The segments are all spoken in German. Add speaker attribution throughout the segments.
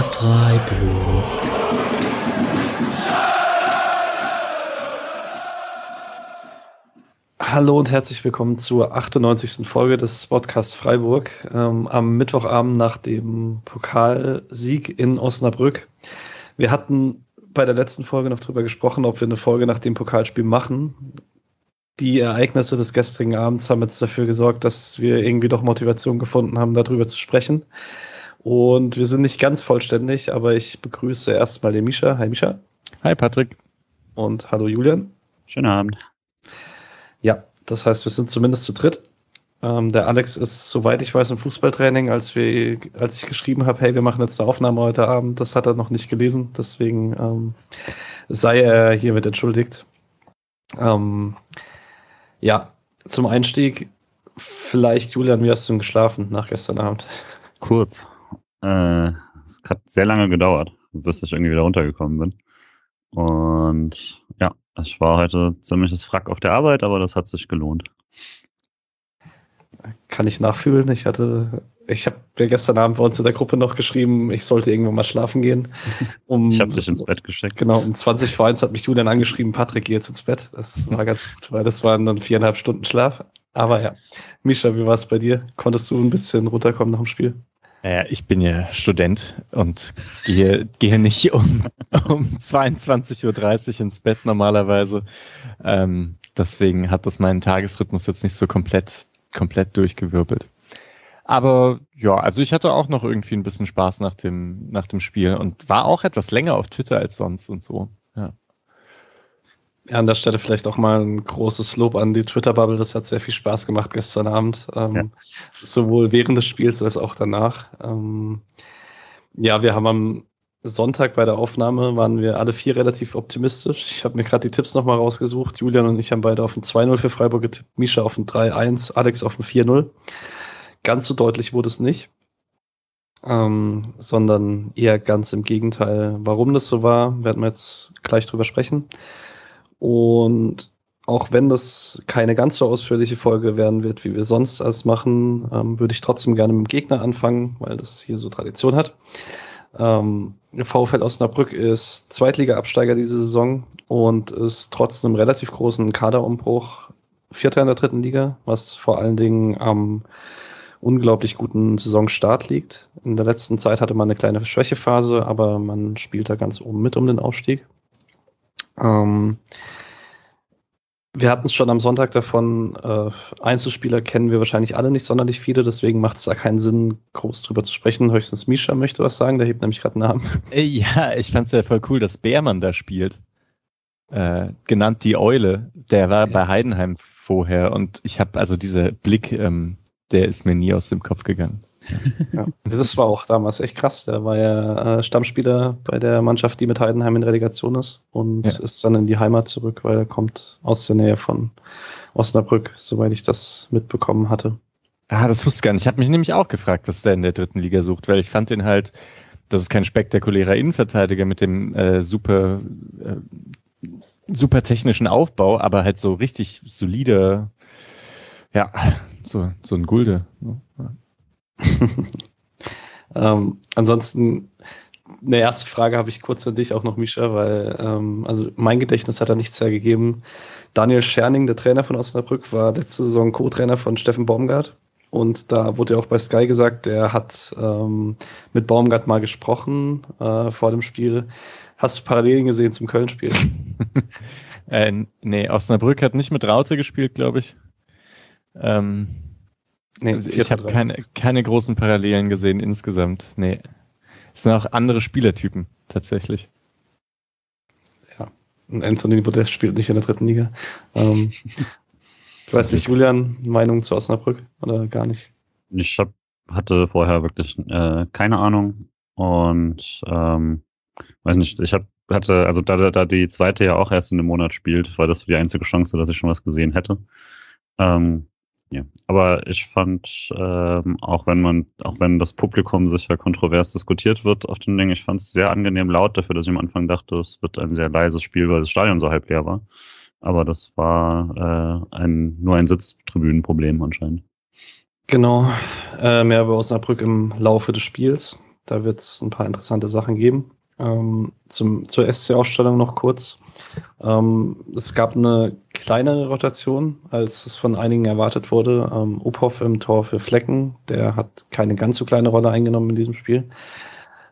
Speaker 1: Podcast Freiburg.
Speaker 2: Hallo und herzlich willkommen zur 98. Folge des Podcast Freiburg. Ähm, am Mittwochabend nach dem Pokalsieg in Osnabrück. Wir hatten bei der letzten Folge noch drüber gesprochen, ob wir eine Folge nach dem Pokalspiel machen. Die Ereignisse des gestrigen Abends haben jetzt dafür gesorgt, dass wir irgendwie doch Motivation gefunden haben, darüber zu sprechen. Und wir sind nicht ganz vollständig, aber ich begrüße erstmal den Misha. Hi Misha.
Speaker 3: Hi Patrick.
Speaker 2: Und hallo Julian.
Speaker 4: Schönen Abend.
Speaker 2: Ja, das heißt, wir sind zumindest zu dritt. Ähm, der Alex ist, soweit ich weiß, im Fußballtraining, als wir, als ich geschrieben habe, hey, wir machen jetzt eine Aufnahme heute Abend, das hat er noch nicht gelesen, deswegen ähm, sei er hiermit entschuldigt. Ähm, ja, zum Einstieg, vielleicht, Julian, wie hast du denn geschlafen nach gestern Abend?
Speaker 4: Kurz. Äh, es hat sehr lange gedauert, bis ich irgendwie wieder runtergekommen bin. Und ja, ich war heute ziemliches Frack auf der Arbeit, aber das hat sich gelohnt.
Speaker 2: Kann ich nachfühlen. Ich hatte, ich habe ja gestern Abend bei uns in der Gruppe noch geschrieben, ich sollte irgendwann mal schlafen gehen.
Speaker 4: Um, ich habe dich ins Bett geschickt.
Speaker 2: Genau, um 20 vor 1 hat mich Julian angeschrieben, Patrick, geh jetzt ins Bett. Das war ganz gut, weil das waren dann viereinhalb Stunden Schlaf. Aber ja, Misha, wie war es bei dir? Konntest du ein bisschen runterkommen nach dem Spiel?
Speaker 3: Naja, ich bin ja Student und gehe, gehe nicht um, um 22.30 Uhr ins Bett normalerweise. Ähm, deswegen hat das meinen Tagesrhythmus jetzt nicht so komplett, komplett durchgewirbelt. Aber ja, also ich hatte auch noch irgendwie ein bisschen Spaß nach dem, nach dem Spiel und war auch etwas länger auf Twitter als sonst und so. Ja.
Speaker 2: Ja, an der Stelle vielleicht auch mal ein großes Lob an die Twitter-Bubble. Das hat sehr viel Spaß gemacht gestern Abend. Ähm, ja. Sowohl während des Spiels als auch danach. Ähm, ja, wir haben am Sonntag bei der Aufnahme waren wir alle vier relativ optimistisch. Ich habe mir gerade die Tipps nochmal rausgesucht. Julian und ich haben beide auf ein 2-0 für Freiburg getippt, Misha auf ein 3-1, Alex auf ein 4-0. Ganz so deutlich wurde es nicht. Ähm, sondern eher ganz im Gegenteil. Warum das so war, werden wir jetzt gleich drüber sprechen. Und auch wenn das keine ganz so ausführliche Folge werden wird, wie wir sonst alles machen, ähm, würde ich trotzdem gerne mit dem Gegner anfangen, weil das hier so Tradition hat. Ähm, VfL Osnabrück ist Zweitliga-Absteiger diese Saison und ist trotz einem relativ großen Kaderumbruch Vierter in der dritten Liga, was vor allen Dingen am unglaublich guten Saisonstart liegt. In der letzten Zeit hatte man eine kleine Schwächephase, aber man spielt da ganz oben mit um den Aufstieg. Ähm, wir hatten es schon am Sonntag davon, äh, Einzelspieler kennen wir wahrscheinlich alle nicht sonderlich viele, deswegen macht es da keinen Sinn, groß drüber zu sprechen. Höchstens Misha möchte was sagen, der hebt nämlich gerade einen Namen.
Speaker 3: Äh, ja, ich fand es ja voll cool, dass Beermann da spielt. Äh, genannt die Eule. Der war ja. bei Heidenheim vorher und ich habe also dieser Blick, ähm, der ist mir nie aus dem Kopf gegangen.
Speaker 2: Ja, das war auch damals echt krass. Der war ja äh, Stammspieler bei der Mannschaft, die mit Heidenheim in Relegation ist und ja. ist dann in die Heimat zurück, weil er kommt aus der Nähe von Osnabrück, soweit ich das mitbekommen hatte.
Speaker 3: Ah, das wusste ich gar nicht. Ich habe mich nämlich auch gefragt, was der in der dritten Liga sucht, weil ich fand den halt, das ist kein spektakulärer Innenverteidiger mit dem äh, super, äh, super technischen Aufbau, aber halt so richtig solide, ja, so, so ein Gulde. Ne?
Speaker 2: Ähm, ansonsten, eine erste Frage habe ich kurz an dich auch noch, Misha, weil ähm, also mein Gedächtnis hat da nichts hergegeben. Daniel Scherning, der Trainer von Osnabrück, war letzte Saison Co-Trainer von Steffen Baumgart. Und da wurde ja auch bei Sky gesagt, der hat ähm, mit Baumgart mal gesprochen äh, vor dem Spiel. Hast du Parallelen gesehen zum Köln-Spiel?
Speaker 3: äh, nee, Osnabrück hat nicht mit Raute gespielt, glaube ich. Ähm, Nee, also ich habe keine, keine großen Parallelen gesehen insgesamt. Nee. Es sind auch andere Spielertypen, tatsächlich.
Speaker 2: Ja. Und Anthony Modest spielt nicht in der dritten Liga. Ähm, weiß nicht, Julian, Meinung zu Osnabrück oder gar nicht?
Speaker 4: Ich hab, hatte vorher wirklich äh, keine Ahnung und ähm, weiß nicht, ich hab, hatte, also da, da die zweite ja auch erst in einem Monat spielt, war das die einzige Chance, dass ich schon was gesehen hätte. Ähm, ja, aber ich fand, ähm, auch wenn man, auch wenn das Publikum sicher kontrovers diskutiert wird auf den Dingen, ich fand es sehr angenehm laut dafür, dass ich am Anfang dachte, es wird ein sehr leises Spiel, weil das Stadion so halb leer war. Aber das war äh, ein, nur ein Sitztribünenproblem anscheinend.
Speaker 2: Genau, äh, mehr über Osnabrück im Laufe des Spiels. Da wird es ein paar interessante Sachen geben. Ähm, zum, zur SC-Ausstellung noch kurz. Ähm, es gab eine kleinere Rotation, als es von einigen erwartet wurde. Ähm, Uphoff im Tor für Flecken, der hat keine ganz so kleine Rolle eingenommen in diesem Spiel.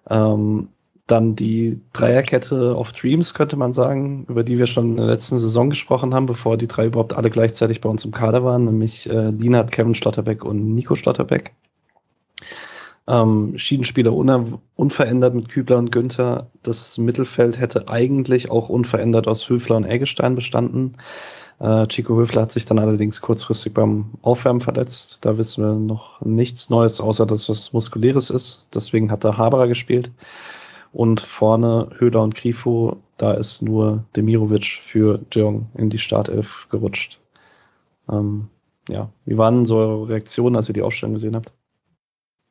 Speaker 2: Ähm, dann die Dreierkette of Dreams, könnte man sagen, über die wir schon in der letzten Saison gesprochen haben, bevor die drei überhaupt alle gleichzeitig bei uns im Kader waren, nämlich äh, Linhard, Kevin Schlotterbeck und Nico Schlotterbeck. Ähm, Schiedenspieler un unverändert mit Kübler und Günther. Das Mittelfeld hätte eigentlich auch unverändert aus Höfler und Eggestein bestanden. Äh, Chico Höfler hat sich dann allerdings kurzfristig beim Aufwärmen verletzt. Da wissen wir noch nichts Neues, außer dass was Muskuläres ist. Deswegen hat er Haberer gespielt. Und vorne Höhler und Grifo, da ist nur Demirovic für Jong in die Startelf gerutscht. Ähm, ja, wie waren so eure Reaktionen, als ihr die Aufstellung gesehen habt?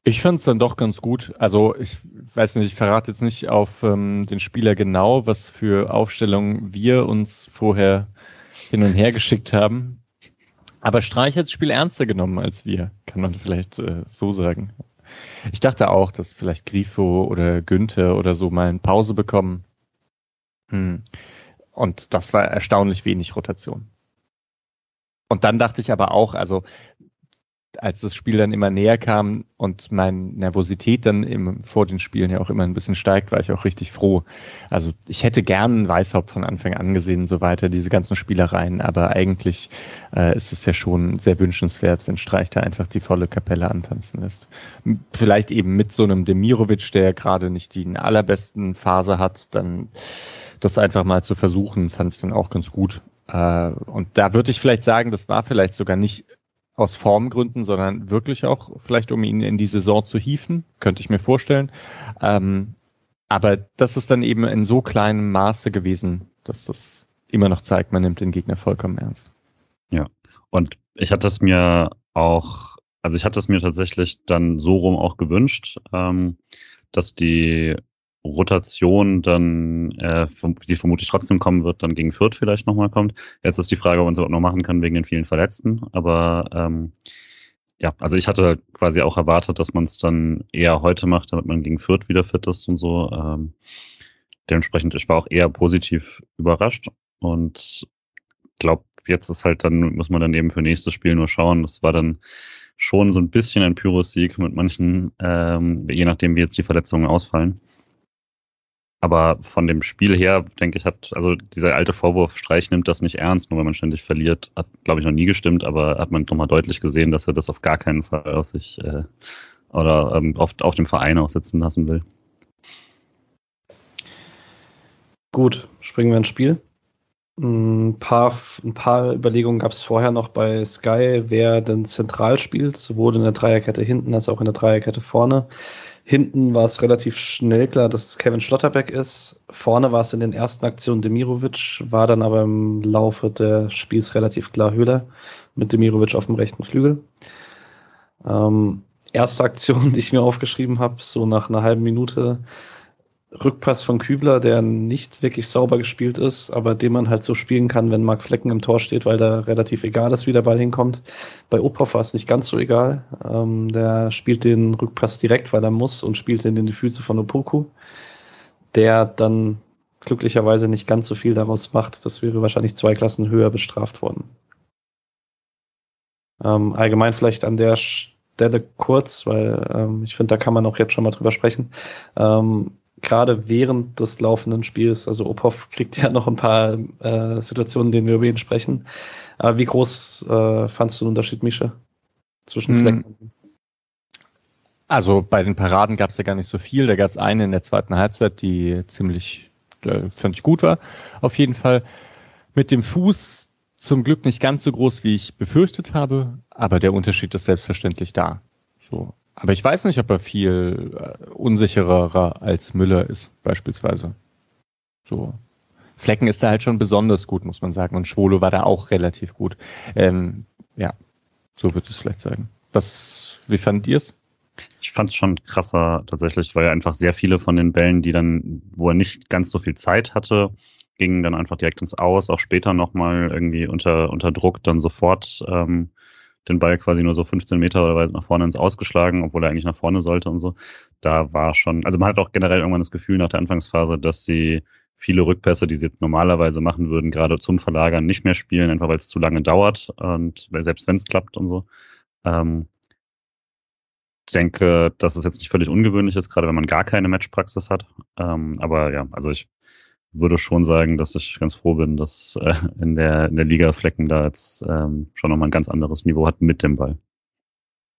Speaker 3: Ich fand es dann doch ganz gut. Also ich weiß nicht, ich verrate jetzt nicht auf ähm, den Spieler genau, was für Aufstellungen wir uns vorher hin und her geschickt haben. Aber Streich hat das Spiel ernster genommen als wir, kann man vielleicht äh, so sagen. Ich dachte auch, dass vielleicht Grifo oder Günther oder so mal eine Pause bekommen. Hm. Und das war erstaunlich wenig Rotation. Und dann dachte ich aber auch, also als das Spiel dann immer näher kam und meine Nervosität dann im, vor den Spielen ja auch immer ein bisschen steigt, war ich auch richtig froh. Also ich hätte gern Weißhaupt von Anfang an gesehen, so weiter, diese ganzen Spielereien, aber eigentlich äh, ist es ja schon sehr wünschenswert, wenn Streich da einfach die volle Kapelle antanzen lässt. Vielleicht eben mit so einem Demirovic, der gerade nicht die allerbesten Phase hat, dann das einfach mal zu versuchen, fand ich dann auch ganz gut. Äh, und da würde ich vielleicht sagen, das war vielleicht sogar nicht aus Formgründen, sondern wirklich auch vielleicht, um ihn in die Saison zu hieven, könnte ich mir vorstellen. Ähm, aber das ist dann eben in so kleinem Maße gewesen, dass das immer noch zeigt, man nimmt den Gegner vollkommen ernst.
Speaker 4: Ja, und ich hatte es mir auch, also ich hatte es mir tatsächlich dann so rum auch gewünscht, ähm, dass die Rotation dann, äh, die vermutlich trotzdem kommen wird, dann gegen Fürth vielleicht nochmal kommt. Jetzt ist die Frage, ob man es überhaupt noch machen kann wegen den vielen Verletzten. Aber ähm, ja, also ich hatte quasi auch erwartet, dass man es dann eher heute macht, damit man gegen Fürth wieder fit ist und so. Ähm, dementsprechend, ich war auch eher positiv überrascht und glaube, jetzt ist halt dann, muss man dann eben für nächstes Spiel nur schauen. Das war dann schon so ein bisschen ein Pyrrhus-Sieg mit manchen, ähm, je nachdem, wie jetzt die Verletzungen ausfallen. Aber von dem Spiel her, denke ich, hat, also dieser alte Vorwurf, Streich nimmt das nicht ernst, nur wenn man ständig verliert, hat, glaube ich, noch nie gestimmt, aber hat man nochmal deutlich gesehen, dass er das auf gar keinen Fall aus sich äh, oder ähm, auf, auf dem Verein aussitzen lassen will.
Speaker 2: Gut, springen wir ins Spiel. Ein paar, ein paar Überlegungen gab es vorher noch bei Sky, wer denn zentral spielt, sowohl in der Dreierkette hinten als auch in der Dreierkette vorne. Hinten war es relativ schnell klar, dass Kevin Schlotterbeck ist. Vorne war es in den ersten Aktionen Demirovic, war dann aber im Laufe des Spiels relativ klar Höhler mit Demirovic auf dem rechten Flügel. Ähm, erste Aktion, die ich mir aufgeschrieben habe, so nach einer halben Minute, Rückpass von Kübler, der nicht wirklich sauber gespielt ist, aber den man halt so spielen kann, wenn Mark Flecken im Tor steht, weil da relativ egal ist, wie der Ball hinkommt. Bei Ophoff war es nicht ganz so egal. Ähm, der spielt den Rückpass direkt, weil er muss und spielt ihn in die Füße von Opoku, der dann glücklicherweise nicht ganz so viel daraus macht. Das wäre wahrscheinlich zwei Klassen höher bestraft worden. Ähm, allgemein vielleicht an der Stelle kurz, weil ähm, ich finde, da kann man auch jetzt schon mal drüber sprechen. Ähm, gerade während des laufenden Spiels, also Ophoff kriegt ja noch ein paar äh, Situationen, denen wir über ihn sprechen. Aber wie groß äh, fandst du den Unterschied, Mische, zwischen hm. Flecken?
Speaker 3: Also bei den Paraden gab es ja gar nicht so viel. Da gab es eine in der zweiten Halbzeit, die ziemlich, äh, fand ich gut war, auf jeden Fall. Mit dem Fuß zum Glück nicht ganz so groß, wie ich befürchtet habe, aber der Unterschied ist selbstverständlich da. So. Aber ich weiß nicht, ob er viel äh, unsicherer als Müller ist, beispielsweise. So. Flecken ist da halt schon besonders gut, muss man sagen. Und Schwolo war da auch relativ gut. Ähm, ja, so würde ich es vielleicht sagen. Was, wie fandet ihr es?
Speaker 4: Ich fand es schon krasser tatsächlich, weil einfach sehr viele von den Bällen, die dann, wo er nicht ganz so viel Zeit hatte, gingen dann einfach direkt ins Aus, auch später nochmal irgendwie unter, unter Druck dann sofort ähm, den Ball quasi nur so 15 Meter oder nach vorne ins Ausgeschlagen, obwohl er eigentlich nach vorne sollte und so. Da war schon, also man hat auch generell irgendwann das Gefühl nach der Anfangsphase, dass sie viele Rückpässe, die sie normalerweise machen würden, gerade zum Verlagern nicht mehr spielen, einfach weil es zu lange dauert und selbst wenn es klappt und so. Ähm, denke, dass es jetzt nicht völlig ungewöhnlich ist, gerade wenn man gar keine Matchpraxis hat. Ähm, aber ja, also ich würde schon sagen, dass ich ganz froh bin, dass äh, in, der, in der Liga Flecken da jetzt ähm, schon nochmal ein ganz anderes Niveau hat mit dem Ball.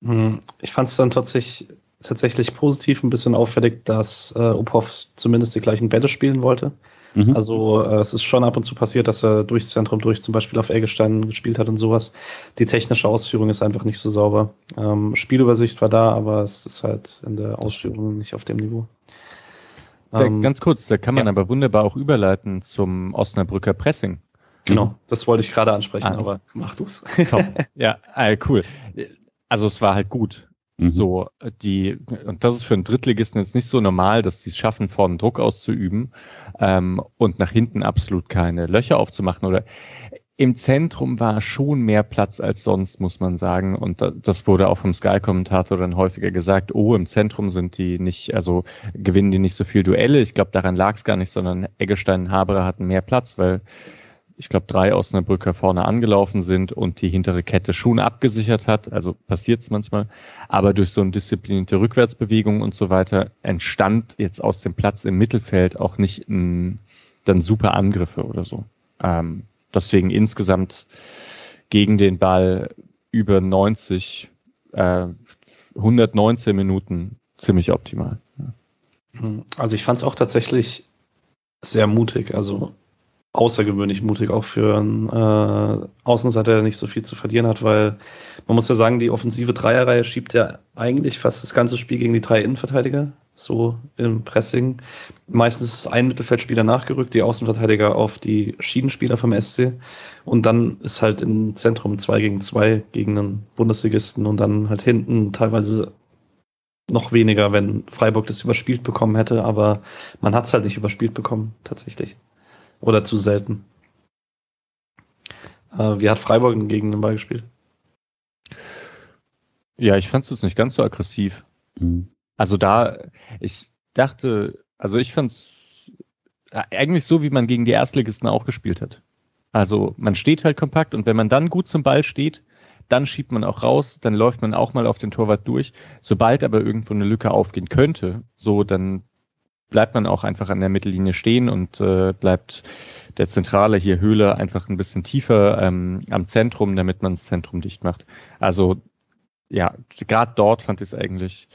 Speaker 2: Hm, ich fand es dann tatsächlich, tatsächlich positiv ein bisschen auffällig, dass äh, Uphoff zumindest die gleichen Bälle spielen wollte. Mhm. Also äh, es ist schon ab und zu passiert, dass er durchs Zentrum durch zum Beispiel auf Eggestein gespielt hat und sowas. Die technische Ausführung ist einfach nicht so sauber. Ähm, Spielübersicht war da, aber es ist halt in der Ausführung nicht auf dem Niveau.
Speaker 3: Da, ähm, ganz kurz, da kann man ja. aber wunderbar auch überleiten zum Osnabrücker Pressing.
Speaker 2: Genau, das wollte ich gerade ansprechen, ah. aber mach du's.
Speaker 3: ja, äh, cool. Also es war halt gut. Mhm. So, die, und das ist für einen Drittligisten jetzt nicht so normal, dass sie es schaffen, vorne Druck auszuüben ähm, und nach hinten absolut keine Löcher aufzumachen. Oder im Zentrum war schon mehr Platz als sonst, muss man sagen. Und das wurde auch vom Sky-Kommentator dann häufiger gesagt, oh, im Zentrum sind die nicht, also gewinnen die nicht so viel Duelle. Ich glaube, daran lag es gar nicht, sondern Eggestein und Haberer hatten mehr Platz, weil ich glaube, drei Osnabrücker vorne angelaufen sind und die hintere Kette schon abgesichert hat. Also passiert es manchmal. Aber durch so eine disziplinierte Rückwärtsbewegung und so weiter entstand jetzt aus dem Platz im Mittelfeld auch nicht ein, dann super Angriffe oder so. Ähm, deswegen insgesamt gegen den Ball über 90, äh, 119 Minuten ziemlich optimal.
Speaker 2: Also ich fand es auch tatsächlich sehr mutig. Also außergewöhnlich mutig, auch für einen äh, Außenseiter, der nicht so viel zu verlieren hat, weil man muss ja sagen, die offensive Dreierreihe schiebt ja eigentlich fast das ganze Spiel gegen die drei Innenverteidiger, so im Pressing. Meistens ist ein Mittelfeldspieler nachgerückt, die Außenverteidiger auf die Schiedenspieler vom SC und dann ist halt im Zentrum zwei gegen zwei gegen einen Bundesligisten und dann halt hinten teilweise noch weniger, wenn Freiburg das überspielt bekommen hätte, aber man hat es halt nicht überspielt bekommen, tatsächlich. Oder zu selten. Äh, wie hat Freiburg gegen den Ball gespielt?
Speaker 3: Ja, ich fand es nicht ganz so aggressiv. Mhm. Also da, ich dachte, also ich fand es äh, eigentlich so, wie man gegen die Erstligisten auch gespielt hat. Also man steht halt kompakt und wenn man dann gut zum Ball steht, dann schiebt man auch raus, dann läuft man auch mal auf den Torwart durch. Sobald aber irgendwo eine Lücke aufgehen könnte, so dann bleibt man auch einfach an der Mittellinie stehen und äh, bleibt der Zentrale hier Höhle einfach ein bisschen tiefer ähm, am Zentrum, damit man das Zentrum dicht macht. Also ja, gerade dort fand ich es eigentlich,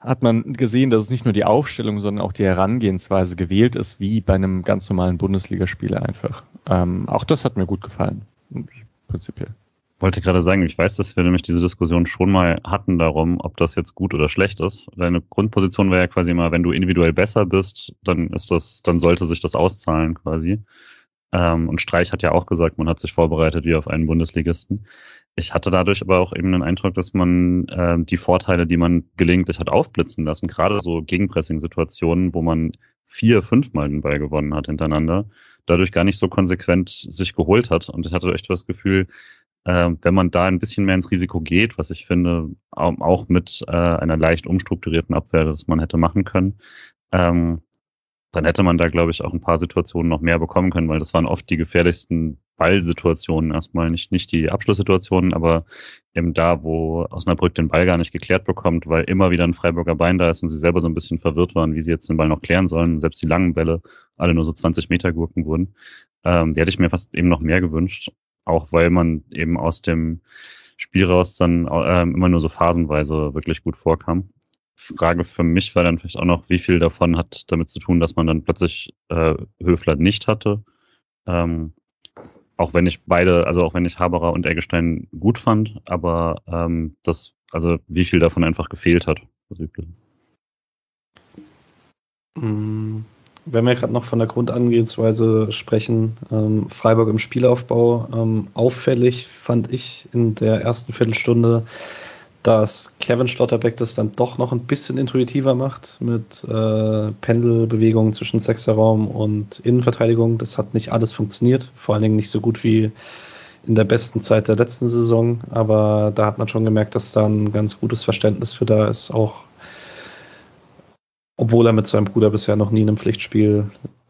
Speaker 3: hat man gesehen, dass es nicht nur die Aufstellung, sondern auch die Herangehensweise gewählt ist, wie bei einem ganz normalen Bundesligaspieler einfach. Ähm, auch das hat mir gut gefallen, prinzipiell
Speaker 4: wollte gerade sagen, ich weiß, dass wir nämlich diese Diskussion schon mal hatten darum, ob das jetzt gut oder schlecht ist. Deine Grundposition wäre ja quasi immer, wenn du individuell besser bist, dann ist das, dann sollte sich das auszahlen quasi. Ähm, und Streich hat ja auch gesagt, man hat sich vorbereitet wie auf einen Bundesligisten. Ich hatte dadurch aber auch eben den Eindruck, dass man äh, die Vorteile, die man gelegentlich hat aufblitzen lassen, gerade so Gegenpressing-Situationen, wo man vier, fünfmal den Ball gewonnen hat hintereinander, dadurch gar nicht so konsequent sich geholt hat. Und ich hatte echt das Gefühl, äh, wenn man da ein bisschen mehr ins Risiko geht, was ich finde, auch mit äh, einer leicht umstrukturierten Abwehr, das man hätte machen können, ähm, dann hätte man da, glaube ich, auch ein paar Situationen noch mehr bekommen können, weil das waren oft die gefährlichsten Ballsituationen erstmal, nicht, nicht die Abschlusssituationen, aber eben da, wo Osnabrück den Ball gar nicht geklärt bekommt, weil immer wieder ein Freiburger Bein da ist und sie selber so ein bisschen verwirrt waren, wie sie jetzt den Ball noch klären sollen. Selbst die langen Bälle alle nur so 20 Meter Gurken wurden. Ähm, die hätte ich mir fast eben noch mehr gewünscht auch weil man eben aus dem Spiel raus dann äh, immer nur so phasenweise wirklich gut vorkam. Frage für mich war dann vielleicht auch noch, wie viel davon hat damit zu tun, dass man dann plötzlich äh, Höfler nicht hatte. Ähm, auch wenn ich beide, also auch wenn ich Haberer und Eggestein gut fand, aber ähm, das, also wie viel davon einfach gefehlt hat. Das
Speaker 2: mm, wenn wir gerade noch von der Grundangehensweise sprechen, ähm, Freiburg im Spielaufbau, ähm, auffällig fand ich in der ersten Viertelstunde, dass Kevin Schlotterbeck das dann doch noch ein bisschen intuitiver macht mit äh, Pendelbewegungen zwischen Sechserraum und Innenverteidigung. Das hat nicht alles funktioniert, vor allen Dingen nicht so gut wie in der besten Zeit der letzten Saison, aber da hat man schon gemerkt, dass da ein ganz gutes Verständnis für da ist, auch obwohl er mit seinem Bruder bisher noch nie in einem Pflichtspiel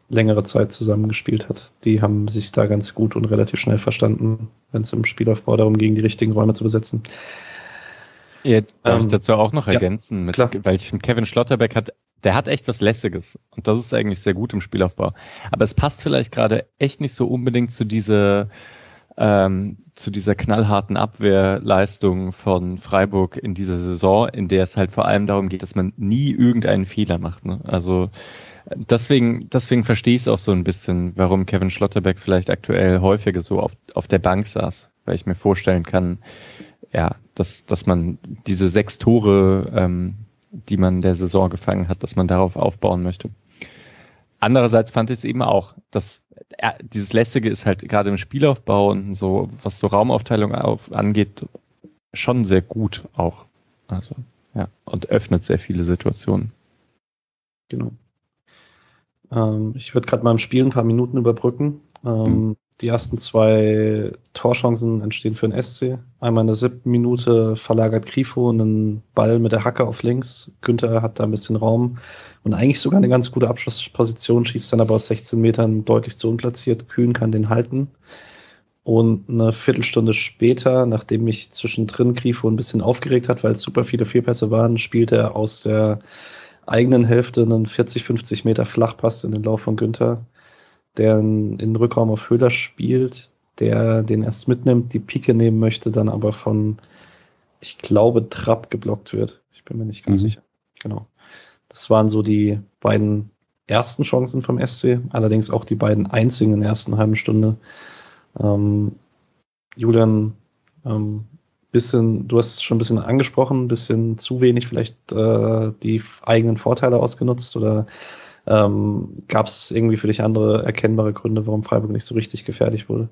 Speaker 2: längere Zeit zusammengespielt hat. Die haben sich da ganz gut und relativ schnell verstanden, wenn es im Spielaufbau darum ging, die richtigen Räume zu besetzen.
Speaker 3: Ja, darf ähm, ich dazu auch noch ergänzen, mit, weil ich finde, Kevin Schlotterbeck hat, der hat echt was Lässiges und das ist eigentlich sehr gut im Spielaufbau. Aber es passt vielleicht gerade echt nicht so unbedingt zu dieser ähm, zu dieser knallharten Abwehrleistung von Freiburg in dieser Saison, in der es halt vor allem darum geht, dass man nie irgendeinen Fehler macht. Ne? Also deswegen, deswegen verstehe ich es auch so ein bisschen, warum Kevin Schlotterbeck vielleicht aktuell häufiger so auf, auf der Bank saß, weil ich mir vorstellen kann, ja, dass, dass man diese sechs Tore, ähm, die man der Saison gefangen hat, dass man darauf aufbauen möchte. Andererseits fand ich es eben auch, dass äh, dieses Lästige ist halt gerade im Spielaufbau und so, was so Raumaufteilung auf, angeht, schon sehr gut auch. Also, ja, und öffnet sehr viele Situationen.
Speaker 2: Genau. Ähm, ich würde gerade mal im Spiel ein paar Minuten überbrücken. Ähm, mhm. Die ersten zwei Torchancen entstehen für den SC. Einmal in der siebten Minute verlagert Grifo einen Ball mit der Hacke auf links. Günther hat da ein bisschen Raum und eigentlich sogar eine ganz gute Abschlussposition, schießt dann aber aus 16 Metern deutlich zu unplatziert. Kühn kann den halten. Und eine Viertelstunde später, nachdem mich zwischendrin Grifo ein bisschen aufgeregt hat, weil es super viele Fehlpässe waren, spielt er aus der eigenen Hälfte einen 40, 50 Meter Flachpass in den Lauf von Günther der in, Rückraum auf Höhler spielt, der den erst mitnimmt, die Pike nehmen möchte, dann aber von, ich glaube, Trapp geblockt wird. Ich bin mir nicht ganz mhm. sicher. Genau. Das waren so die beiden ersten Chancen vom SC, allerdings auch die beiden einzigen in der ersten halben Stunde. Ähm, Julian, ähm, bisschen, du hast es schon ein bisschen angesprochen, ein bisschen zu wenig vielleicht äh, die eigenen Vorteile ausgenutzt oder ähm, Gab es irgendwie für dich andere erkennbare Gründe, warum Freiburg nicht so richtig gefährlich wurde?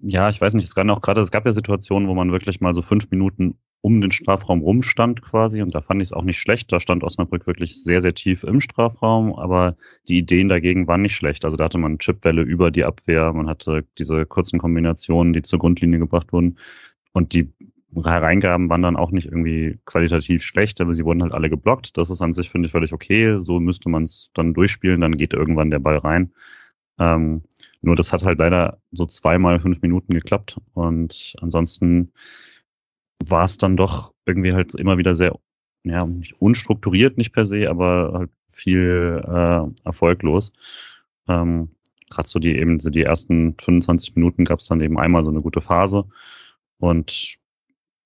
Speaker 4: Ja, ich weiß nicht, es, auch grade, es gab ja Situationen, wo man wirklich mal so fünf Minuten um den Strafraum rumstand quasi und da fand ich es auch nicht schlecht. Da stand Osnabrück wirklich sehr, sehr tief im Strafraum, aber die Ideen dagegen waren nicht schlecht. Also da hatte man Chipwelle über die Abwehr, man hatte diese kurzen Kombinationen, die zur Grundlinie gebracht wurden und die Hereingaben waren dann auch nicht irgendwie qualitativ schlecht, aber sie wurden halt alle geblockt. Das ist an sich, finde ich, völlig okay. So müsste man es dann durchspielen, dann geht irgendwann der Ball rein. Ähm, nur das hat halt leider so zweimal fünf Minuten geklappt und ansonsten war es dann doch irgendwie halt immer wieder sehr, ja, nicht unstrukturiert, nicht per se, aber halt viel äh, erfolglos. Ähm, Gerade so die eben die ersten 25 Minuten gab es dann eben einmal so eine gute Phase und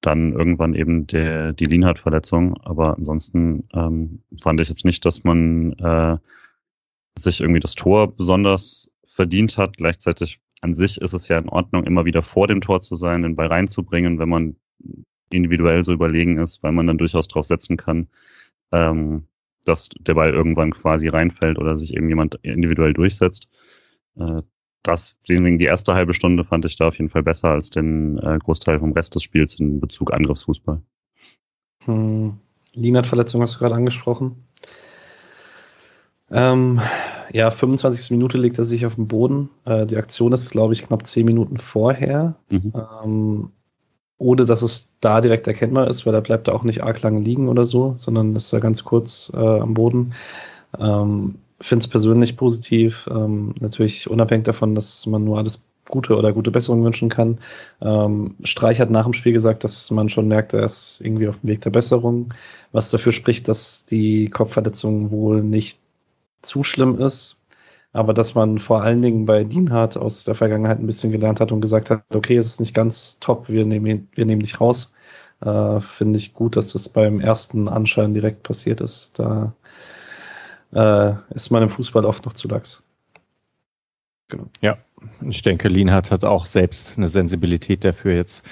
Speaker 4: dann irgendwann eben der, die Lienhardt-Verletzung. Aber ansonsten ähm, fand ich jetzt nicht, dass man äh, sich irgendwie das Tor besonders verdient hat. Gleichzeitig an sich ist es ja in Ordnung, immer wieder vor dem Tor zu sein, den Ball reinzubringen, wenn man individuell so überlegen ist, weil man dann durchaus drauf setzen kann, ähm, dass der Ball irgendwann quasi reinfällt oder sich irgendjemand individuell durchsetzt. Äh, das, deswegen die erste halbe Stunde fand ich da auf jeden Fall besser als den äh, Großteil vom Rest des Spiels in Bezug Angriffsfußball.
Speaker 2: Hm. Lienert-Verletzung hast du gerade angesprochen. Ähm, ja, 25. Minute legt er sich auf den Boden. Äh, die Aktion ist, glaube ich, knapp 10 Minuten vorher. Mhm. Ähm, ohne dass es da direkt erkennbar ist, weil er bleibt da auch nicht arg lange liegen oder so, sondern ist da ganz kurz äh, am Boden. Ähm, finde es persönlich positiv. Ähm, natürlich unabhängig davon, dass man nur alles Gute oder gute Besserung wünschen kann. Ähm, Streich hat nach dem Spiel gesagt, dass man schon merkt, er ist irgendwie auf dem Weg der Besserung, was dafür spricht, dass die Kopfverletzung wohl nicht zu schlimm ist, aber dass man vor allen Dingen bei Dienhardt aus der Vergangenheit ein bisschen gelernt hat und gesagt hat, okay, es ist nicht ganz top, wir nehmen, wir nehmen dich raus. Äh, Finde ich gut, dass das beim ersten Anschein direkt passiert ist. Da äh, ist man im Fußball oft noch zu lax.
Speaker 3: Genau. Ja, ich denke, Lienhardt hat auch selbst eine Sensibilität dafür jetzt.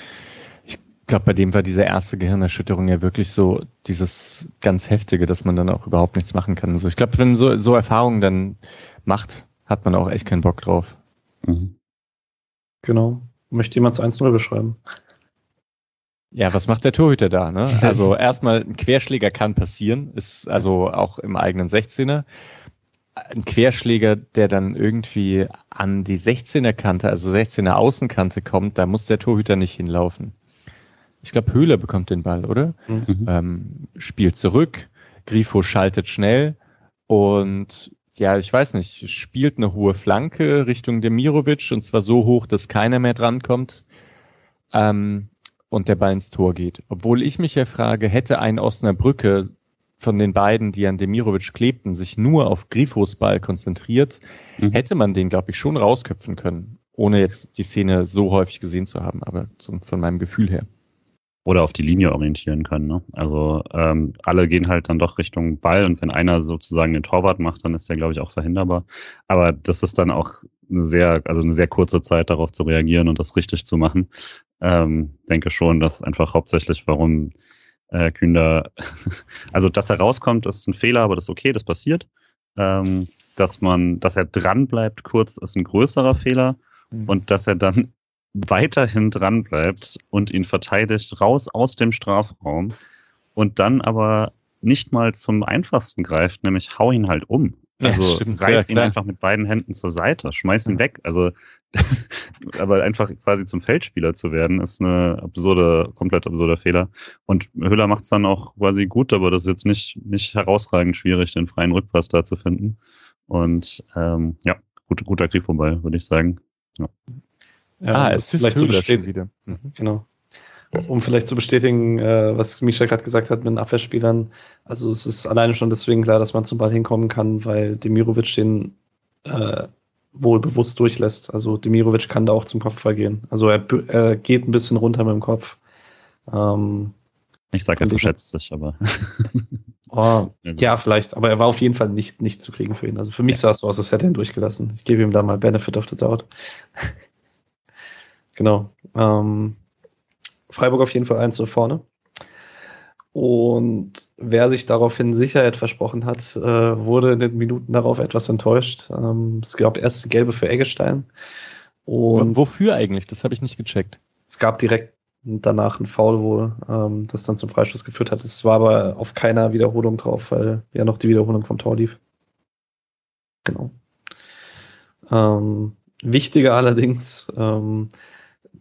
Speaker 3: Ich glaube, bei dem war diese erste Gehirnerschütterung ja wirklich so dieses ganz heftige, dass man dann auch überhaupt nichts machen kann. So, ich glaube, wenn so, so Erfahrungen dann macht, hat man auch echt keinen Bock drauf. Mhm.
Speaker 2: Genau. Möchte jemand 1-0 beschreiben?
Speaker 3: Ja, was macht der Torhüter da? Ne? Also erstmal ein Querschläger kann passieren, ist also auch im eigenen 16er. ein Querschläger, der dann irgendwie an die 16er Kante, also 16er Außenkante kommt, da muss der Torhüter nicht hinlaufen. Ich glaube, Höhler bekommt den Ball, oder? Mhm. Ähm, spielt zurück, Grifo schaltet schnell und ja, ich weiß nicht, spielt eine hohe Flanke Richtung Demirovic und zwar so hoch, dass keiner mehr drankommt ähm, und der Ball ins Tor geht. Obwohl ich mich ja frage, hätte ein Osnabrücke von den beiden, die an Demirovic klebten, sich nur auf Grifos Ball konzentriert, mhm. hätte man den, glaube ich, schon rausköpfen können, ohne jetzt die Szene so häufig gesehen zu haben, aber zum, von meinem Gefühl her.
Speaker 4: Oder auf die Linie orientieren können. Ne? Also ähm, alle gehen halt dann doch Richtung Ball und wenn einer sozusagen den Torwart macht, dann ist der, glaube ich, auch verhinderbar. Aber das ist dann auch eine sehr, also eine sehr kurze Zeit darauf zu reagieren und das richtig zu machen. Ähm, denke schon, dass einfach hauptsächlich, warum äh, Kühn also dass er rauskommt, ist ein Fehler, aber das ist okay, das passiert. Ähm, dass man, dass er dran bleibt kurz, ist ein größerer Fehler. Mhm. Und dass er dann weiterhin dran bleibt und ihn verteidigt, raus aus dem Strafraum und dann aber nicht mal zum einfachsten greift, nämlich hau ihn halt um. Also ja, reiß ihn einfach mit beiden Händen zur Seite, schmeiß ihn ja. weg. Also aber einfach quasi zum Feldspieler zu werden, ist eine absurde, komplett absurder Fehler. Und Hüller macht es dann auch quasi gut, aber das ist jetzt nicht, nicht herausragend schwierig, den freien Rückpass da zu finden. Und ähm, ja, gut, guter Griffoball, würde ich sagen. Ja.
Speaker 2: Ja, ah, es ist vielleicht zu bestätigen. Mhm. Genau. Um vielleicht zu bestätigen, äh, was Misha gerade gesagt hat mit den Abwehrspielern. Also es ist alleine schon deswegen klar, dass man zum Ball hinkommen kann, weil Demirovic den äh, wohl bewusst durchlässt. Also Demirovic kann da auch zum Kopfball gehen. Also er, er geht ein bisschen runter mit dem Kopf.
Speaker 4: Ähm, ich sage, er verschätzt sich, aber.
Speaker 2: oh, ja, vielleicht, aber er war auf jeden Fall nicht, nicht zu kriegen für ihn. Also für mich sah es so aus, als hätte er ihn durchgelassen. Ich gebe ihm da mal Benefit of the Doubt. Genau. Ähm, Freiburg auf jeden Fall eins so vorne. Und wer sich daraufhin Sicherheit versprochen hat, äh, wurde in den Minuten darauf etwas enttäuscht. Ähm, es gab erst gelbe für Eggestein.
Speaker 3: Und wofür eigentlich? Das habe ich nicht gecheckt.
Speaker 2: Es gab direkt danach ein Foul wohl, ähm, das dann zum Freistoß geführt hat. Es war aber auf keiner Wiederholung drauf, weil ja noch die Wiederholung vom Tor lief. Genau. Ähm, wichtiger allerdings, ähm,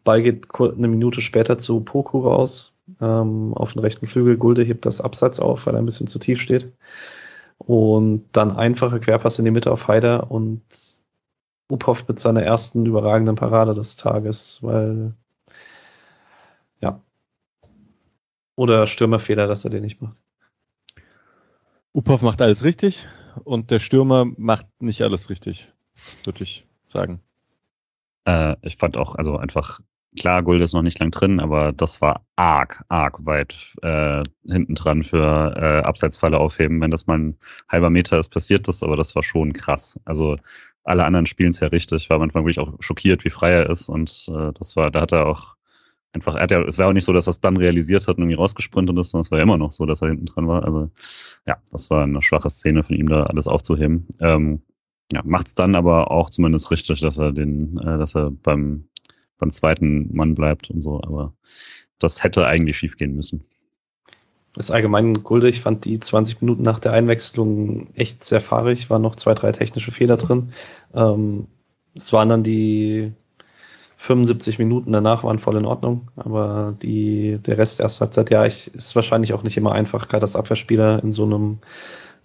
Speaker 2: Ball geht eine Minute später zu Poku raus, ähm, auf den rechten Flügel. Gulde hebt das Abseits auf, weil er ein bisschen zu tief steht. Und dann einfache Querpass in die Mitte auf Haider und Uphoff mit seiner ersten überragenden Parade des Tages, weil ja. Oder Stürmerfehler, dass er den nicht macht.
Speaker 3: Uphoff macht alles richtig und der Stürmer macht nicht alles richtig, würde ich sagen.
Speaker 4: Äh, ich fand auch, also einfach Klar, Gold ist noch nicht lang drin, aber das war arg, arg weit äh, hinten dran für äh, Abseitsfalle aufheben. Wenn das mal ein halber Meter ist, passiert das, aber das war schon krass. Also alle anderen spielen es ja richtig. War manchmal wirklich auch schockiert, wie frei er ist. Und äh, das war, da hat er auch einfach, er hat ja, es war auch nicht so, dass er es dann realisiert hat und irgendwie rausgesprintet ist, sondern es war ja immer noch so, dass er hinten dran war. Also ja, das war eine schwache Szene von ihm, da alles aufzuheben. Ähm, ja, macht es dann aber auch zumindest richtig, dass er den, äh, dass er beim beim zweiten Mann bleibt und so, aber das hätte eigentlich schief gehen müssen.
Speaker 2: Das allgemein Gulde, ich fand die 20 Minuten nach der Einwechslung echt sehr fahrig, waren noch zwei, drei technische Fehler drin. Ähm, es waren dann die 75 Minuten danach waren voll in Ordnung, aber die, der Rest erst Halbzeit, ja, ich, ist wahrscheinlich auch nicht immer einfach, gerade als Abwehrspieler in so einem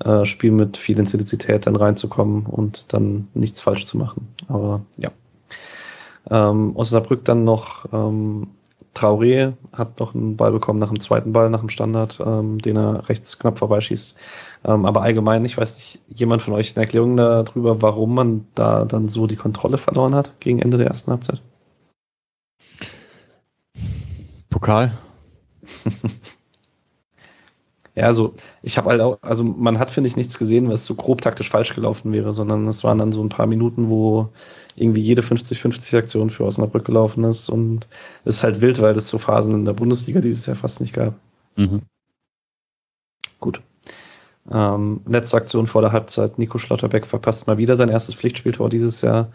Speaker 2: äh, Spiel mit viel Intensität dann reinzukommen und dann nichts falsch zu machen. Aber ja. Ähm, Osnabrück dann noch ähm, Traoré hat noch einen Ball bekommen nach dem zweiten Ball, nach dem Standard, ähm, den er rechts knapp vorbeischießt. Ähm, aber allgemein, ich weiß nicht, jemand von euch eine Erklärung darüber, warum man da dann so die Kontrolle verloren hat gegen Ende der ersten Halbzeit?
Speaker 3: Pokal.
Speaker 2: ja, also ich habe halt auch, also man hat, finde ich, nichts gesehen, was so grob taktisch falsch gelaufen wäre, sondern es waren dann so ein paar Minuten, wo irgendwie jede 50-50 Aktion für Osnabrück gelaufen ist und es ist halt wild, weil es so Phasen in der Bundesliga dieses Jahr fast nicht gab. Mhm. Gut. Ähm, letzte Aktion vor der Halbzeit. Nico Schlotterbeck verpasst mal wieder sein erstes Pflichtspieltor dieses Jahr.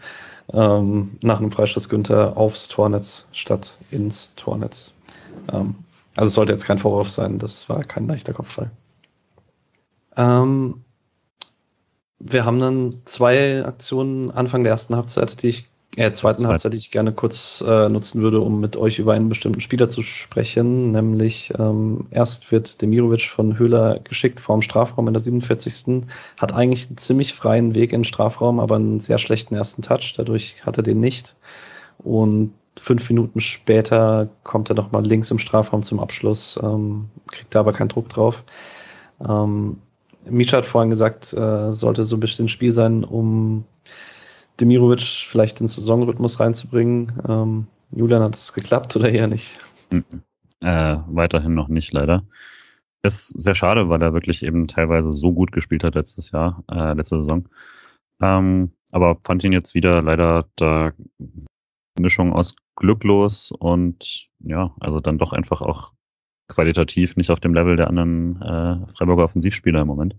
Speaker 2: Ähm, nach einem Freistoß Günther aufs Tornetz statt ins Tornetz. Ähm, also es sollte jetzt kein Vorwurf sein, das war kein leichter Kopfball. Ähm, wir haben dann zwei Aktionen Anfang der ersten Halbzeit, die ich äh, zweiten Zweit. Halbzeit, die ich gerne kurz äh, nutzen würde, um mit euch über einen bestimmten Spieler zu sprechen. Nämlich ähm, erst wird Demirovic von Höhler geschickt vorm Strafraum in der 47. Hat eigentlich einen ziemlich freien Weg in den Strafraum, aber einen sehr schlechten ersten Touch. Dadurch hat er den nicht. Und fünf Minuten später kommt er nochmal links im Strafraum zum Abschluss, ähm, kriegt da aber keinen Druck drauf. Ähm, Misha hat vorhin gesagt, äh, sollte so ein bisschen Spiel sein, um Demirovic vielleicht den Saisonrhythmus reinzubringen. Ähm, Julian, hat es geklappt oder eher nicht?
Speaker 4: Mhm. Äh, weiterhin noch nicht, leider. Ist sehr schade, weil er wirklich eben teilweise so gut gespielt hat letztes Jahr, äh, letzte Saison. Ähm, aber fand ihn jetzt wieder leider da Mischung aus glücklos und ja, also dann doch einfach auch qualitativ nicht auf dem Level der anderen äh, Freiburger Offensivspieler im Moment.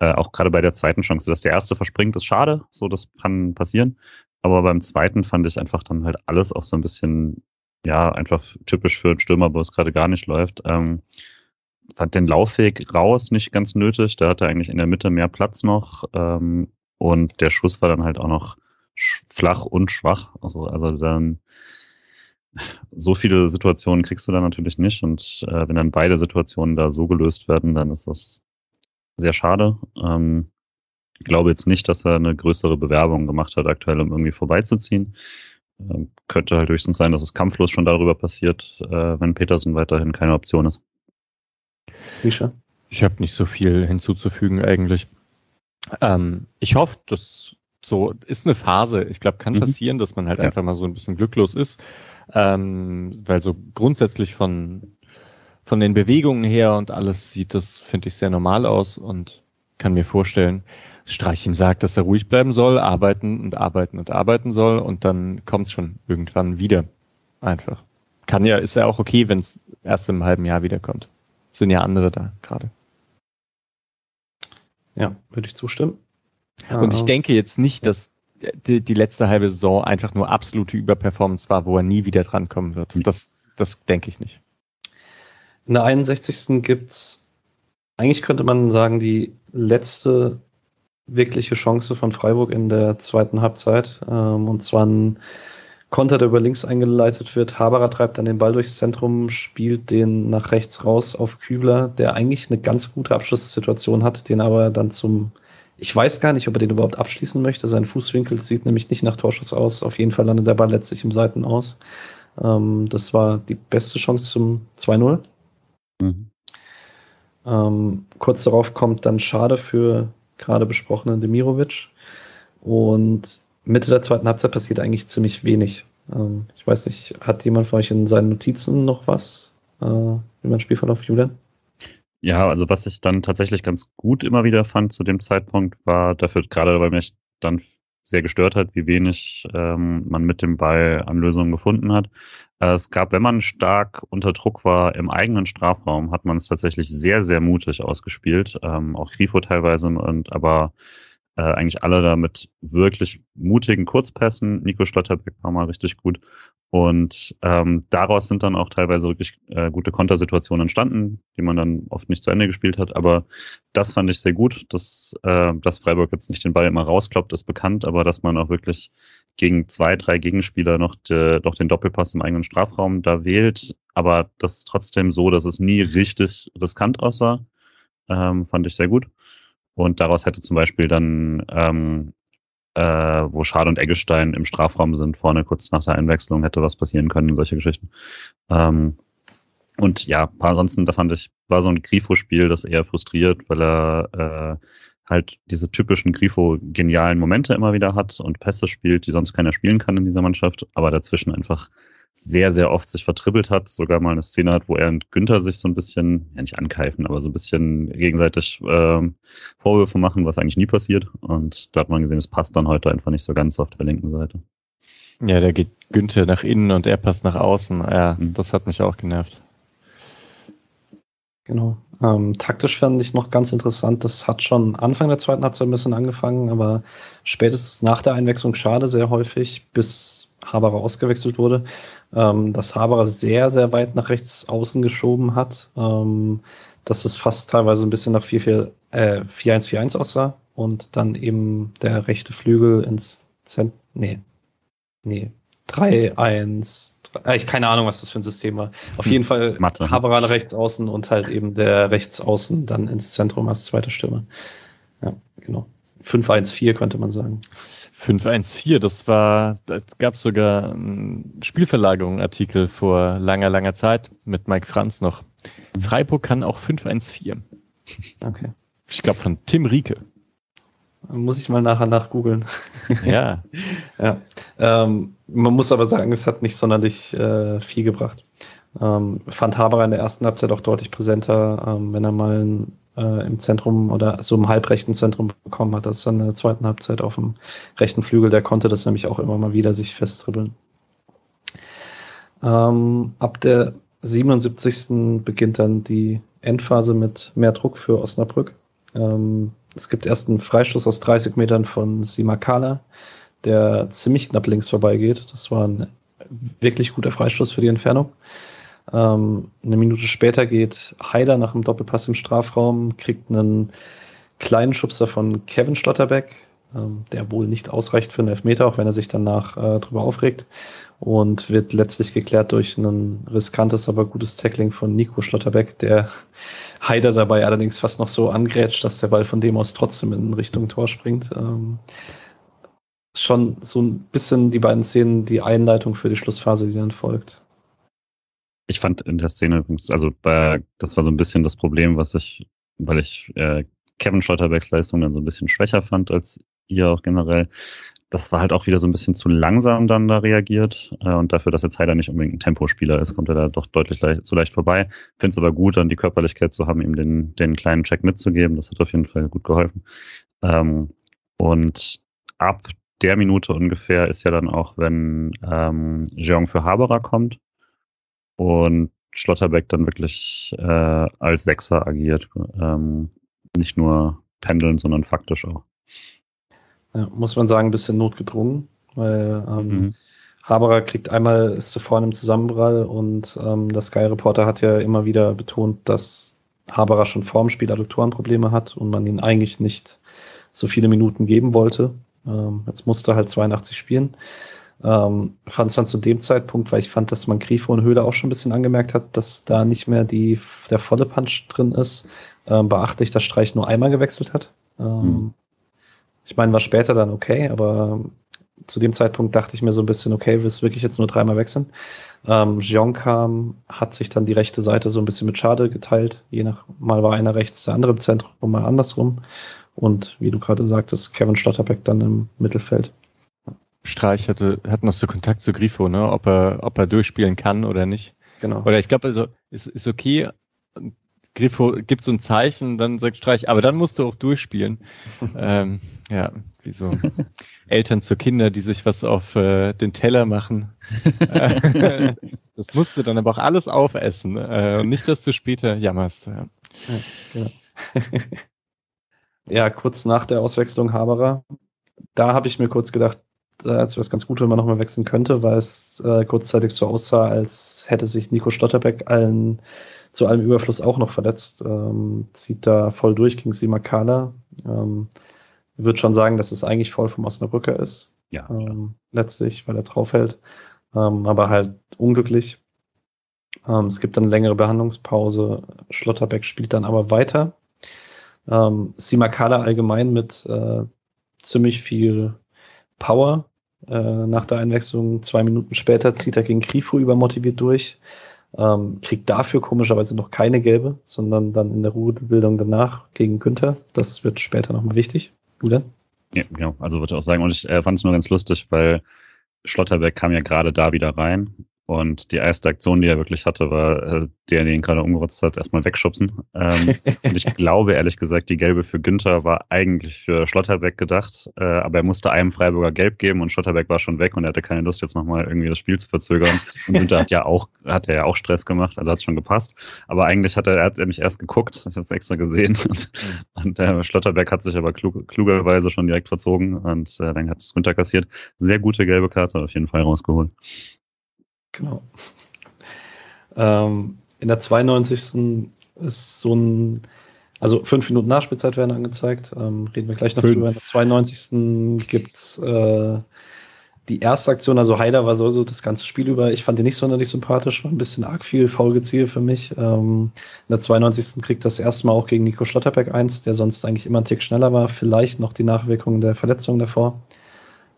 Speaker 4: Äh, auch gerade bei der zweiten Chance, dass der erste verspringt, ist schade, so das kann passieren. Aber beim zweiten fand ich einfach dann halt alles auch so ein bisschen, ja, einfach typisch für einen Stürmer, wo es gerade gar nicht läuft. Ähm, fand den Laufweg raus nicht ganz nötig. Da hatte eigentlich in der Mitte mehr Platz noch. Ähm, und der Schuss war dann halt auch noch flach und schwach. Also, also dann so viele Situationen kriegst du da natürlich nicht. Und äh, wenn dann beide Situationen da so gelöst werden, dann ist das sehr schade. Ähm, ich glaube jetzt nicht, dass er eine größere Bewerbung gemacht hat, aktuell, um irgendwie vorbeizuziehen. Ähm, könnte halt höchstens sein, dass es kampflos schon darüber passiert, äh, wenn Peterson weiterhin keine Option ist.
Speaker 3: Misha? Ich habe nicht so viel hinzuzufügen eigentlich. Ähm, ich hoffe, dass so ist eine Phase. Ich glaube, kann mhm. passieren, dass man halt ja. einfach mal so ein bisschen glücklos ist, ähm, weil so grundsätzlich von von den Bewegungen her und alles sieht das, finde ich, sehr normal aus und kann mir vorstellen, Streich ihm sagt, dass er ruhig bleiben soll, arbeiten und arbeiten und arbeiten soll und dann kommt es schon irgendwann wieder. Einfach. Kann ja, ist ja auch okay, wenn es erst im halben Jahr wiederkommt. Sind ja andere da gerade.
Speaker 2: Ja, würde ich zustimmen.
Speaker 3: Und ich ähm, denke jetzt nicht, dass die, die, letzte halbe Saison einfach nur absolute Überperformance war, wo er nie wieder drankommen wird. Das, das denke ich nicht.
Speaker 2: In der 61. gibt's eigentlich könnte man sagen, die letzte wirkliche Chance von Freiburg in der zweiten Halbzeit. Ähm, und zwar ein Konter, der über links eingeleitet wird. Haberer treibt dann den Ball durchs Zentrum, spielt den nach rechts raus auf Kübler, der eigentlich eine ganz gute Abschlusssituation hat, den aber dann zum ich weiß gar nicht, ob er den überhaupt abschließen möchte. Sein Fußwinkel sieht nämlich nicht nach Torschuss aus. Auf jeden Fall landet der Ball letztlich im Seiten aus. Ähm, das war die beste Chance zum 2-0. Mhm. Ähm, kurz darauf kommt dann Schade für gerade besprochenen Demirovic. Und Mitte der zweiten Halbzeit passiert eigentlich ziemlich wenig. Ähm, ich weiß nicht, hat jemand von euch in seinen Notizen noch was äh, über den Spielverlauf, Julian?
Speaker 4: Ja, also was ich dann tatsächlich ganz gut immer wieder fand zu dem Zeitpunkt, war dafür, gerade weil mich dann sehr gestört hat, wie wenig ähm, man mit dem Ball an Lösungen gefunden hat. Äh, es gab, wenn man stark unter Druck war im eigenen Strafraum, hat man es tatsächlich sehr, sehr mutig ausgespielt. Ähm, auch Grifo teilweise und aber äh, eigentlich alle da mit wirklich mutigen Kurzpässen. Nico Schlotterbeck war mal richtig gut. Und ähm, daraus sind dann auch teilweise wirklich äh, gute Kontersituationen entstanden, die man dann oft nicht zu Ende gespielt hat. Aber das fand ich sehr gut. Dass, äh, dass Freiburg jetzt nicht den Ball immer rauskloppt, ist bekannt, aber dass man auch wirklich gegen zwei, drei Gegenspieler noch, de, noch den Doppelpass im eigenen Strafraum da wählt. Aber das trotzdem so, dass es nie richtig riskant aussah. Ähm, fand ich sehr gut. Und daraus hätte zum Beispiel dann, ähm, äh, wo Schade und Eggestein im Strafraum sind, vorne kurz nach der Einwechslung hätte was passieren können, solche Geschichten. Ähm, und ja, ansonsten, da fand ich, war so ein Grifo-Spiel, das eher frustriert, weil er äh, halt diese typischen Grifo-genialen Momente immer wieder hat und Pässe spielt, die sonst keiner spielen kann in dieser Mannschaft, aber dazwischen einfach sehr, sehr oft sich vertribbelt hat, sogar mal eine Szene hat, wo er und Günther sich so ein bisschen, ja nicht ankeifen, aber so ein bisschen gegenseitig äh, Vorwürfe machen, was eigentlich nie passiert. Und da hat man gesehen, es passt dann heute einfach nicht so ganz auf der linken Seite.
Speaker 3: Ja, da geht Günther nach innen und er passt nach außen. Ja, mhm. das hat mich auch genervt.
Speaker 2: Genau. Ähm, taktisch fand ich noch ganz interessant. Das hat schon Anfang der zweiten Halbzeit ein bisschen angefangen, aber spätestens nach der Einwechslung schade sehr häufig, bis Haberer ausgewechselt wurde, ähm, dass Haberer sehr, sehr weit nach rechts außen geschoben hat, ähm, dass es fast teilweise ein bisschen nach 4-1-4-1 äh, aussah. und dann eben der rechte Flügel ins Zentrum. Nee. Nee. 3, 1, 3, ich keine Ahnung, was das für ein System war. Auf jeden Fall
Speaker 4: Mathe.
Speaker 2: Haberer rechts außen und halt eben der rechts außen dann ins Zentrum als zweiter Stürmer. Ja, genau. 5-1-4 könnte man sagen.
Speaker 3: 514, das war, da gab sogar einen Spielverlagerung-Artikel vor langer, langer Zeit mit Mike Franz noch. Freiburg kann auch 514.
Speaker 2: Okay.
Speaker 3: Ich glaube von Tim Rieke.
Speaker 2: Muss ich mal nachher nachgoogeln.
Speaker 3: Ja.
Speaker 2: ja. Ähm, man muss aber sagen, es hat nicht sonderlich äh, viel gebracht. Ähm, fand Haberer in der ersten Halbzeit auch deutlich präsenter, ähm, wenn er mal ein äh, im Zentrum oder so im halbrechten Zentrum bekommen hat. Das ist dann in der zweiten Halbzeit auf dem rechten Flügel. Der konnte das nämlich auch immer mal wieder sich festdribbeln. Ähm, ab der 77. beginnt dann die Endphase mit mehr Druck für Osnabrück. Ähm, es gibt erst einen Freistoß aus 30 Metern von Simakala, der ziemlich knapp links vorbeigeht. Das war ein wirklich guter Freistoß für die Entfernung. Ähm, eine Minute später geht Haider nach einem Doppelpass im Strafraum, kriegt einen kleinen Schubser von Kevin Stotterbeck, ähm, der wohl nicht ausreicht für einen Elfmeter, auch wenn er sich danach äh, drüber aufregt. Und wird letztlich geklärt durch ein riskantes, aber gutes Tackling von Nico Schlotterbeck, der Haider dabei allerdings fast noch so angrätscht, dass der Ball von dem aus trotzdem in Richtung Tor springt. Ähm, schon so ein bisschen die beiden Szenen die Einleitung für die Schlussphase, die dann folgt.
Speaker 4: Ich fand in der Szene übrigens, also bei, das war so ein bisschen das Problem, was ich, weil ich äh, Kevin Schotterbecks Leistung dann so ein bisschen schwächer fand als ihr auch generell. Das war halt auch wieder so ein bisschen zu langsam dann da reagiert. Äh, und dafür, dass jetzt Heider nicht unbedingt ein Tempospieler ist, kommt er da doch deutlich leicht, zu leicht vorbei. Finde es aber gut, dann die Körperlichkeit zu haben, ihm den, den kleinen Check mitzugeben. Das hat auf jeden Fall gut geholfen. Ähm, und ab der Minute ungefähr ist ja dann auch, wenn ähm, Jeong für Haberer kommt und Schlotterbeck dann wirklich äh, als Sechser agiert. Ähm, nicht nur pendeln, sondern faktisch auch.
Speaker 2: Ja, muss man sagen, ein bisschen notgedrungen, weil ähm, mhm. Haberer kriegt einmal, ist zuvor im Zusammenprall und ähm, der Sky Reporter hat ja immer wieder betont, dass Haberer schon vorm Spiel Adduktorenprobleme hat und man ihn eigentlich nicht so viele Minuten geben wollte. Ähm, jetzt musste er halt 82 spielen. Ähm, fand es dann zu dem Zeitpunkt, weil ich fand, dass man Grifo und Höhle auch schon ein bisschen angemerkt hat, dass da nicht mehr die, der volle Punch drin ist, ähm, beachtlich, dass Streich nur einmal gewechselt hat. Ähm, hm. Ich meine, war später dann okay, aber zu dem Zeitpunkt dachte ich mir so ein bisschen, okay, willst du wirklich jetzt nur dreimal wechseln? Ähm, Jean kam, hat sich dann die rechte Seite so ein bisschen mit Schade geteilt. Je nach Mal war einer rechts, der andere im Zentrum, mal andersrum. Und wie du gerade sagtest, Kevin Stotterbeck dann im Mittelfeld.
Speaker 3: Streich hatte, hat noch so Kontakt zu Grifo, ne? Ob er, ob er durchspielen kann oder nicht.
Speaker 2: Genau.
Speaker 3: Oder ich glaube, also ist, ist okay. Grifo gibt so ein Zeichen, dann sagt Streich, aber dann musst du auch durchspielen. ähm, ja, wie so Eltern zu Kinder, die sich was auf äh, den Teller machen. das musst du dann aber auch alles aufessen äh, und nicht, dass du später jammerst. Ja,
Speaker 2: ja, ja kurz nach der Auswechslung Haberer, da habe ich mir kurz gedacht, als wäre es ganz gut, wenn man nochmal wechseln könnte, weil es äh, kurzzeitig so aussah, als hätte sich Nico Stotterbeck allen, zu allem Überfluss auch noch verletzt. Ähm, zieht da voll durch gegen Simakala. Ähm, würde schon sagen, dass es eigentlich voll vom Osnabrücker ist.
Speaker 4: Ja.
Speaker 2: Ähm, letztlich, weil er draufhält. Ähm, aber halt unglücklich. Ähm, es gibt dann eine längere Behandlungspause. Schlotterbeck spielt dann aber weiter. Ähm, Simakala allgemein mit äh, ziemlich viel Power. Äh, nach der Einwechslung zwei Minuten später zieht er gegen Grifo übermotiviert durch. Ähm, kriegt dafür komischerweise noch keine gelbe, sondern dann in der Ruhebildung danach gegen Günther. Das wird später nochmal wichtig. Denn?
Speaker 4: Ja, genau. Also würde ich auch sagen. Und ich äh, fand es nur ganz lustig, weil Schlotterberg kam ja gerade da wieder rein und die erste Aktion, die er wirklich hatte, war, äh, der, der ihn gerade umgerotzt hat, erstmal wegschubsen. Ähm, und ich glaube, ehrlich gesagt, die gelbe für Günther war eigentlich für Schlotterbeck gedacht, äh, aber er musste einem Freiburger gelb geben und Schlotterbeck war schon weg und er hatte keine Lust, jetzt nochmal irgendwie das Spiel zu verzögern. Und Günther hat ja auch, hat er ja auch Stress gemacht, also hat es schon gepasst. Aber eigentlich hat er, er hat nämlich erst geguckt, ich habe es extra gesehen und, und äh, Schlotterbeck hat sich aber klug, klugerweise schon direkt verzogen und äh, dann hat es Günther kassiert. Sehr gute gelbe Karte auf jeden Fall rausgeholt.
Speaker 2: Genau. Ähm, in der 92. ist so ein Also fünf Minuten Nachspielzeit werden angezeigt. Ähm, reden wir gleich noch fünf. drüber. In der 92. gibt's äh, die erste Aktion, also Haider war sowieso das ganze Spiel über. Ich fand ihn nicht sonderlich sympathisch, war ein bisschen arg viel faul gezielt für mich. Ähm, in der 92. kriegt das erste Mal auch gegen Nico Schlotterbeck eins, der sonst eigentlich immer einen Tick schneller war. Vielleicht noch die Nachwirkungen der Verletzung davor.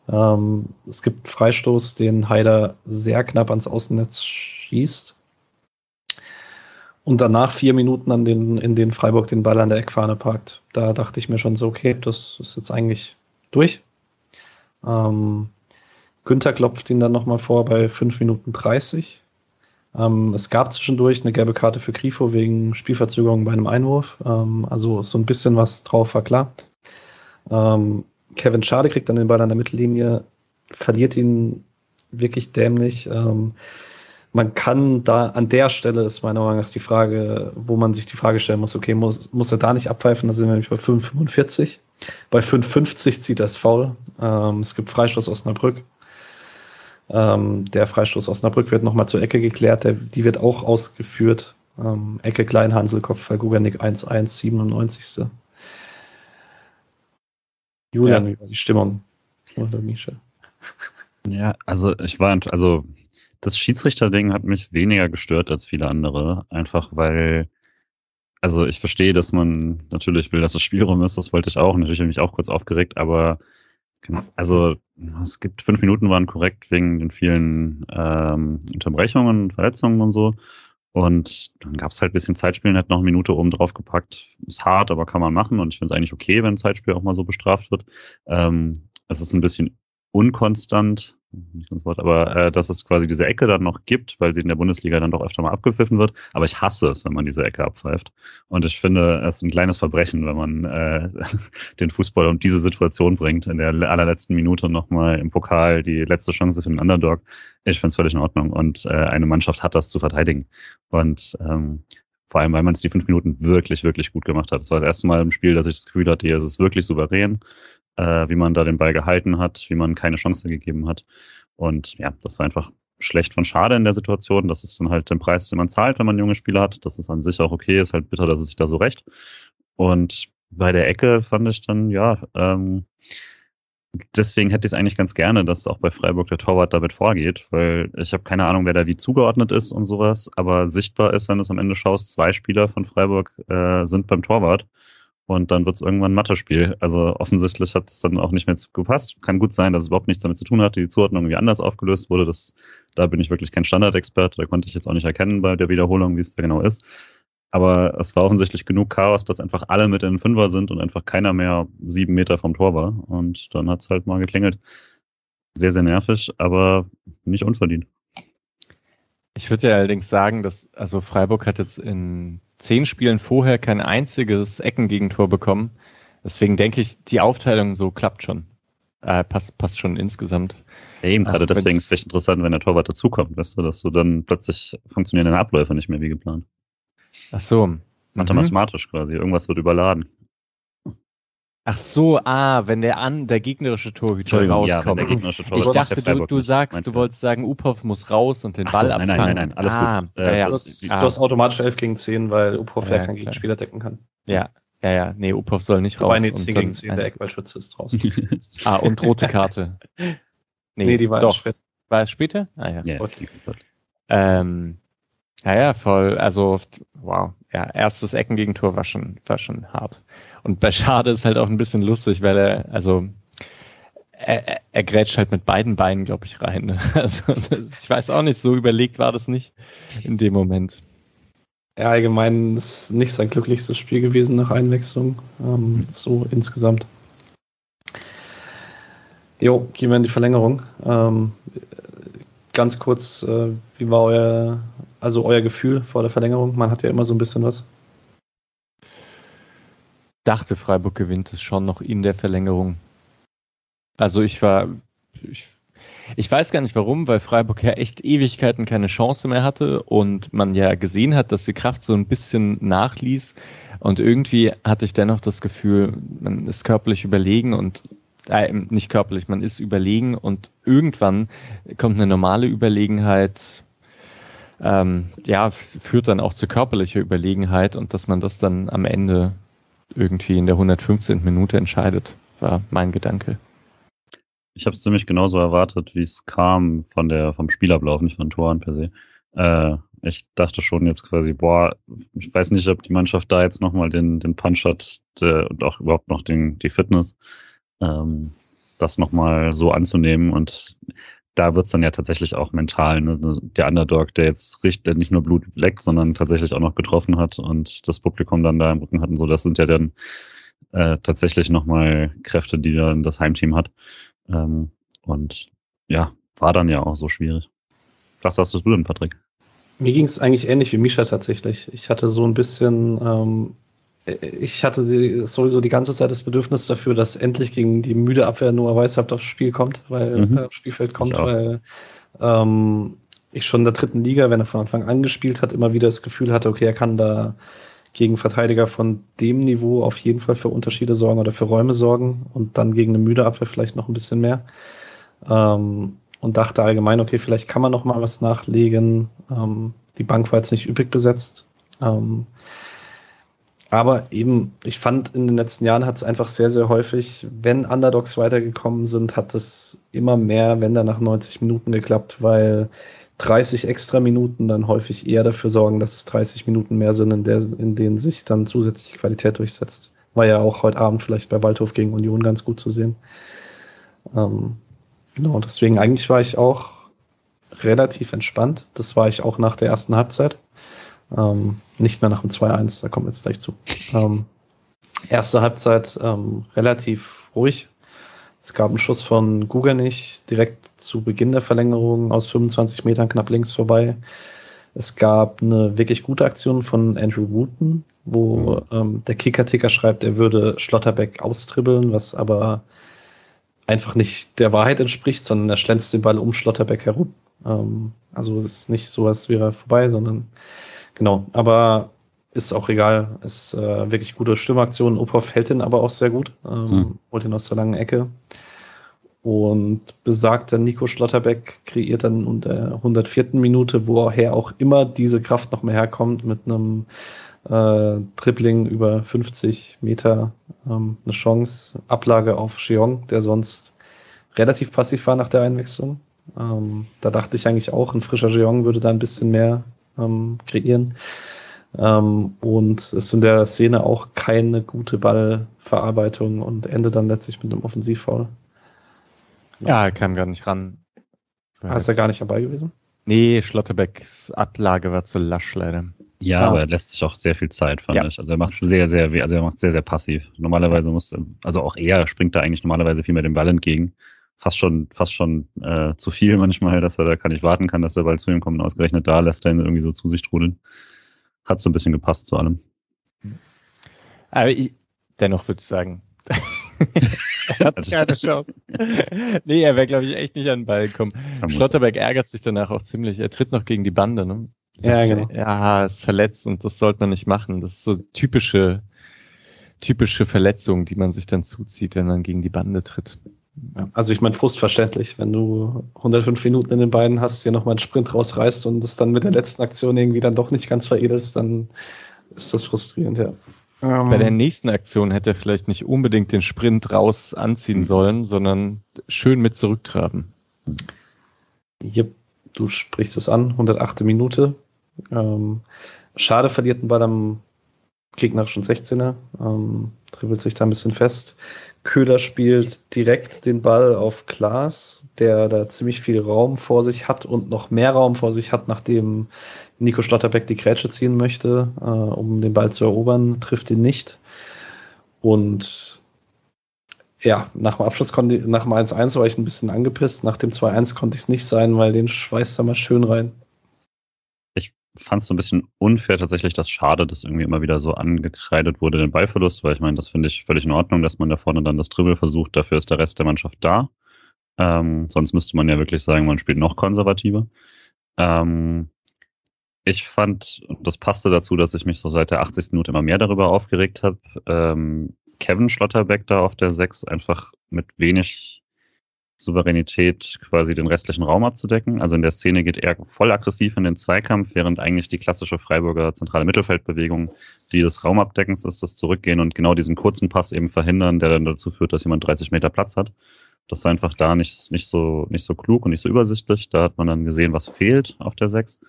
Speaker 2: Ähm, es gibt Freistoß, den Haider sehr knapp ans Außennetz schießt. Und danach vier Minuten an den, in den Freiburg den Ball an der Eckfahne parkt. Da dachte ich mir schon so, okay, das ist jetzt eigentlich durch. Ähm, Günther klopft ihn dann nochmal vor bei 5 Minuten 30. Ähm, es gab zwischendurch eine gelbe Karte für Grifo wegen Spielverzögerung bei einem Einwurf. Ähm, also so ein bisschen was drauf war klar. Ähm, Kevin Schade kriegt dann den Ball an der Mittellinie, verliert ihn wirklich dämlich. Ähm, man kann da, an der Stelle ist meiner Meinung nach die Frage, wo man sich die Frage stellen muss, okay, muss, muss er da nicht abpfeifen? Da sind wir nämlich bei 5,45. Bei 5,50 zieht er es faul. Ähm, es gibt Freistoß Osnabrück. Ähm, der Freistoß Osnabrück wird nochmal zur Ecke geklärt, der, die wird auch ausgeführt. Ähm, Ecke Kleinhansel, Kopfball Guganik 1-1, 97. Julian, ja. die Stimmung? Oder Misha?
Speaker 4: Ja, also ich war, also das Schiedsrichterding hat mich weniger gestört als viele andere, einfach weil, also ich verstehe, dass man natürlich will, dass es Spielraum ist, das wollte ich auch, natürlich habe ich mich auch kurz aufgeregt, aber also es gibt fünf Minuten waren korrekt wegen den vielen ähm, Unterbrechungen, Verletzungen und so. Und dann gab es halt ein bisschen Zeitspielen, hat noch eine Minute oben drauf gepackt. Ist hart, aber kann man machen. Und ich finde es eigentlich okay, wenn Zeitspiel auch mal so bestraft wird. Ähm, es ist ein bisschen unkonstant, nicht das Wort, aber äh, dass es quasi diese Ecke dann noch gibt, weil sie in der Bundesliga dann doch öfter mal abgepfiffen wird. Aber ich hasse es, wenn man diese Ecke abpfeift. Und ich finde, es ist ein kleines Verbrechen, wenn man äh, den Fußball um diese Situation bringt, in der allerletzten Minute nochmal im Pokal die letzte Chance für den Underdog. Ich finde es völlig in Ordnung. Und äh, eine Mannschaft hat das zu verteidigen. Und ähm, vor allem, weil man es die fünf Minuten wirklich, wirklich gut gemacht hat. Es war das erste Mal im Spiel, dass ich das Gefühl hatte, hier ist es wirklich souverän äh, wie man da den Ball gehalten hat, wie man keine Chance gegeben hat. Und ja, das war einfach schlecht von Schade in der Situation. Das ist dann halt der Preis, den man zahlt, wenn man junge Spieler hat. Das ist an sich auch okay, ist halt bitter, dass es sich da so recht. Und bei der Ecke fand ich dann, ja, ähm, deswegen hätte ich es eigentlich ganz gerne, dass auch bei Freiburg der Torwart damit vorgeht, weil ich habe keine Ahnung, wer da wie zugeordnet ist und sowas, aber sichtbar ist, wenn du es am Ende schaust, zwei Spieler von Freiburg äh, sind beim Torwart und dann wird es irgendwann ein Mathe-Spiel. Also offensichtlich hat es dann auch nicht mehr gepasst. Kann gut sein, dass es überhaupt nichts damit zu tun hat, die Zuordnung irgendwie anders aufgelöst wurde. Das, da bin ich wirklich kein Standardexperte, da konnte ich jetzt auch nicht erkennen bei der Wiederholung, wie es da genau ist. Aber es war offensichtlich genug Chaos, dass einfach alle mit in den Fünfer sind und einfach keiner mehr sieben Meter vom Tor war. Und dann hat es halt mal geklingelt. Sehr, sehr nervig, aber nicht unverdient.
Speaker 3: Ich würde ja allerdings sagen, dass also Freiburg hat jetzt in zehn Spielen vorher kein einziges Eckengegentor bekommen. Deswegen denke ich, die Aufteilung so klappt schon. Äh, passt, passt schon insgesamt.
Speaker 4: Ja, eben gerade deswegen ist es echt interessant, wenn der Torwart dazukommt, weißt du, dass du dann plötzlich funktionierende Abläufe nicht mehr wie geplant.
Speaker 3: Ach so.
Speaker 4: Mathematisch mhm. quasi. Irgendwas wird überladen.
Speaker 3: Ach so, ah, wenn der an der gegnerische Torhüter rauskommt. Ja, wenn der gegnerische Torhüter ich dachte, du, du sagst, du wolltest sagen, Upov muss raus und den Ach Ball so,
Speaker 4: abfangen. Nein, nein, nein, nein, alles ah,
Speaker 2: gut. Äh, ja, du, ah. hast automatisch 11 gegen 10, weil Upov ja, ja keinen Gegenspieler decken kann.
Speaker 3: Ja, ja, ja, nee, Upov soll nicht raus. Wobei,
Speaker 2: nee, 10 gegen 10, der Eckwaldschütze ist raus.
Speaker 3: ah, und rote Karte.
Speaker 2: Nee, nee die war doch.
Speaker 3: später. War es später? Ah, ja. Yeah. Okay. Ähm, ja, ja, voll, also, wow, ja, erstes Eckengegentor war schon, war schon hart. Und bei Schade ist halt auch ein bisschen lustig, weil er, also er, er grätscht halt mit beiden Beinen, glaube ich, rein. Ne? Also ich weiß auch nicht, so überlegt war das nicht in dem Moment.
Speaker 2: Ja, allgemein ist nicht sein glücklichstes Spiel gewesen nach Einwechslung, ähm, so insgesamt. Jo, gehen wir in die Verlängerung. Ähm, ganz kurz, äh, wie war euer, also euer Gefühl vor der Verlängerung? Man hat ja immer so ein bisschen was
Speaker 3: dachte, Freiburg gewinnt es schon noch in der Verlängerung. Also ich war, ich, ich weiß gar nicht warum, weil Freiburg ja echt Ewigkeiten keine Chance mehr hatte und man ja gesehen hat, dass die Kraft so ein bisschen nachließ. Und irgendwie hatte ich dennoch das Gefühl, man ist körperlich überlegen und äh, nicht körperlich, man ist überlegen und irgendwann kommt eine normale Überlegenheit, ähm, ja, führt dann auch zu körperlicher Überlegenheit und dass man das dann am Ende irgendwie in der 115. Minute entscheidet, war mein Gedanke.
Speaker 4: Ich habe es ziemlich genauso erwartet, wie es kam von der vom Spielablauf, nicht von Toren per se. Äh, ich dachte schon jetzt quasi, boah, ich weiß nicht, ob die Mannschaft da jetzt nochmal den, den Punch hat der, und auch überhaupt noch den, die Fitness, ähm, das nochmal so anzunehmen. Und da wird's dann ja tatsächlich auch mental. Ne? Der Underdog, der jetzt richtig, nicht nur Blut leckt, sondern tatsächlich auch noch getroffen hat und das Publikum dann da im Rücken hat und so, das sind ja dann äh, tatsächlich nochmal Kräfte, die dann das Heimteam hat. Ähm, und ja, war dann ja auch so schwierig. Was sagst du denn, Patrick?
Speaker 2: Mir ging es eigentlich ähnlich wie Misha tatsächlich. Ich hatte so ein bisschen, ähm, ich hatte sowieso die ganze Zeit das Bedürfnis dafür, dass endlich gegen die müde Abwehr Noah Weishaupt aufs Spiel kommt, weil mhm. äh, aufs Spielfeld kommt, weil ähm, ich schon in der dritten Liga, wenn er von Anfang an gespielt hat, immer wieder das Gefühl hatte, okay, er kann da gegen Verteidiger von dem Niveau auf jeden Fall für Unterschiede sorgen oder für Räume sorgen und dann gegen eine müde Abwehr vielleicht noch ein bisschen mehr. Ähm, und dachte allgemein, okay, vielleicht kann man noch mal was nachlegen. Ähm, die Bank war jetzt nicht üppig besetzt. Ähm, aber eben, ich fand, in den letzten Jahren hat es einfach sehr, sehr häufig, wenn Underdogs weitergekommen sind, hat es immer mehr, wenn dann nach 90 Minuten geklappt, weil 30 extra Minuten dann häufig eher dafür sorgen, dass es 30 Minuten mehr sind, in, der, in denen sich dann zusätzliche Qualität durchsetzt. War ja auch heute Abend vielleicht bei Waldhof gegen Union ganz gut zu sehen. Ähm, Genau, deswegen eigentlich war ich auch relativ entspannt. Das war ich auch nach der ersten Halbzeit. Ähm, nicht mehr nach dem 2-1, da kommen wir jetzt gleich zu. Ähm, erste Halbzeit ähm, relativ ruhig. Es gab einen Schuss von Guganich direkt zu Beginn der Verlängerung aus 25 Metern knapp links vorbei. Es gab eine wirklich gute Aktion von Andrew Wooten, wo ähm, der Kicker-Ticker schreibt, er würde Schlotterbeck austribbeln, was aber einfach nicht der Wahrheit entspricht, sondern er schlänzt den Ball um Schlotterbeck herum. Ähm, also ist nicht so, als wäre er vorbei, sondern genau. Aber ist auch egal. Ist äh, wirklich gute Stimmaktion. Uphoff hält ihn aber auch sehr gut. Ähm, hm. Holt ihn aus der langen Ecke. Und besagter Nico Schlotterbeck kreiert dann in der 104. Minute, woher auch immer diese Kraft noch mehr herkommt, mit einem äh, Dribbling über 50 Meter ähm, eine Chance, Ablage auf Cheong, der sonst relativ passiv war nach der Einwechslung. Ähm, da dachte ich eigentlich auch, ein frischer Cheong würde da ein bisschen mehr ähm, kreieren. Ähm, und es ist in der Szene auch keine gute Ballverarbeitung und endet dann letztlich mit einem Offensivfoul.
Speaker 3: Ja, er kam gar nicht ran.
Speaker 2: Ist er gar nicht dabei gewesen?
Speaker 3: Nee, Schlotterbecks Ablage war zu lasch leider.
Speaker 4: Ja, ja, aber er lässt sich auch sehr viel Zeit, fand ja. ich. Also er macht sehr, sehr, also er macht sehr, sehr passiv. Normalerweise muss, also auch er springt da eigentlich normalerweise viel mehr dem Ball entgegen. Fast schon, fast schon äh, zu viel manchmal, dass er da kann ich warten kann, dass der Ball zu ihm kommt. Und ausgerechnet da lässt er ihn irgendwie so zu sich trudeln. Hat so ein bisschen gepasst zu allem.
Speaker 3: Aber ich, dennoch würde ich sagen, er hat keine Chance. nee, er wäre, glaube ich, echt nicht an den Ball gekommen. Schlotterberg ärgert sich danach auch ziemlich. Er tritt noch gegen die Bande, ne? Ja, genau. Ja, ist verletzt und das sollte man nicht machen. Das ist so typische, typische Verletzung, die man sich dann zuzieht, wenn man gegen die Bande tritt.
Speaker 2: Ja, also ich meine, frustverständlich, wenn du 105 Minuten in den Beinen hast, hier nochmal einen Sprint rausreißt und es dann mit der letzten Aktion irgendwie dann doch nicht ganz veredelst, dann ist das frustrierend, ja.
Speaker 3: Bei der nächsten Aktion hätte er vielleicht nicht unbedingt den Sprint raus anziehen sollen, sondern schön mit zurücktraben.
Speaker 2: Yep, du sprichst es an, 108. Minute. Ähm, Schade verliert einen Ball am gegnerischen 16er, ähm, dribbelt sich da ein bisschen fest. Köhler spielt direkt den Ball auf Klaas, der da ziemlich viel Raum vor sich hat und noch mehr Raum vor sich hat, nachdem Nico Schlotterbeck die Grätsche ziehen möchte, äh, um den Ball zu erobern, trifft ihn nicht. Und ja, nach dem Abschluss konnte ich, nach dem 1-1 war ich ein bisschen angepisst. Nach dem 2-1 konnte ich es nicht sein, weil den schweißt er mal schön rein
Speaker 4: fand es so ein bisschen unfair tatsächlich, dass schade, dass irgendwie immer wieder so angekreidet wurde, den Ballverlust, weil ich meine, das finde ich völlig in Ordnung, dass man da vorne dann das Dribbel versucht, dafür ist der Rest der Mannschaft da. Ähm, sonst müsste man ja wirklich sagen, man spielt noch konservativer. Ähm, ich fand, das passte dazu, dass ich mich so seit der 80. Minute immer mehr darüber aufgeregt habe. Ähm, Kevin Schlotterbeck da auf der 6 einfach mit wenig Souveränität, quasi den restlichen Raum abzudecken. Also in der Szene geht er voll aggressiv in den Zweikampf, während eigentlich die klassische Freiburger zentrale Mittelfeldbewegung, die des Raumabdeckens ist, das Zurückgehen und genau diesen kurzen Pass eben verhindern, der dann dazu führt, dass jemand 30 Meter Platz hat. Das war einfach da nicht, nicht so, nicht so klug und nicht so übersichtlich. Da hat man dann gesehen, was fehlt auf der 6.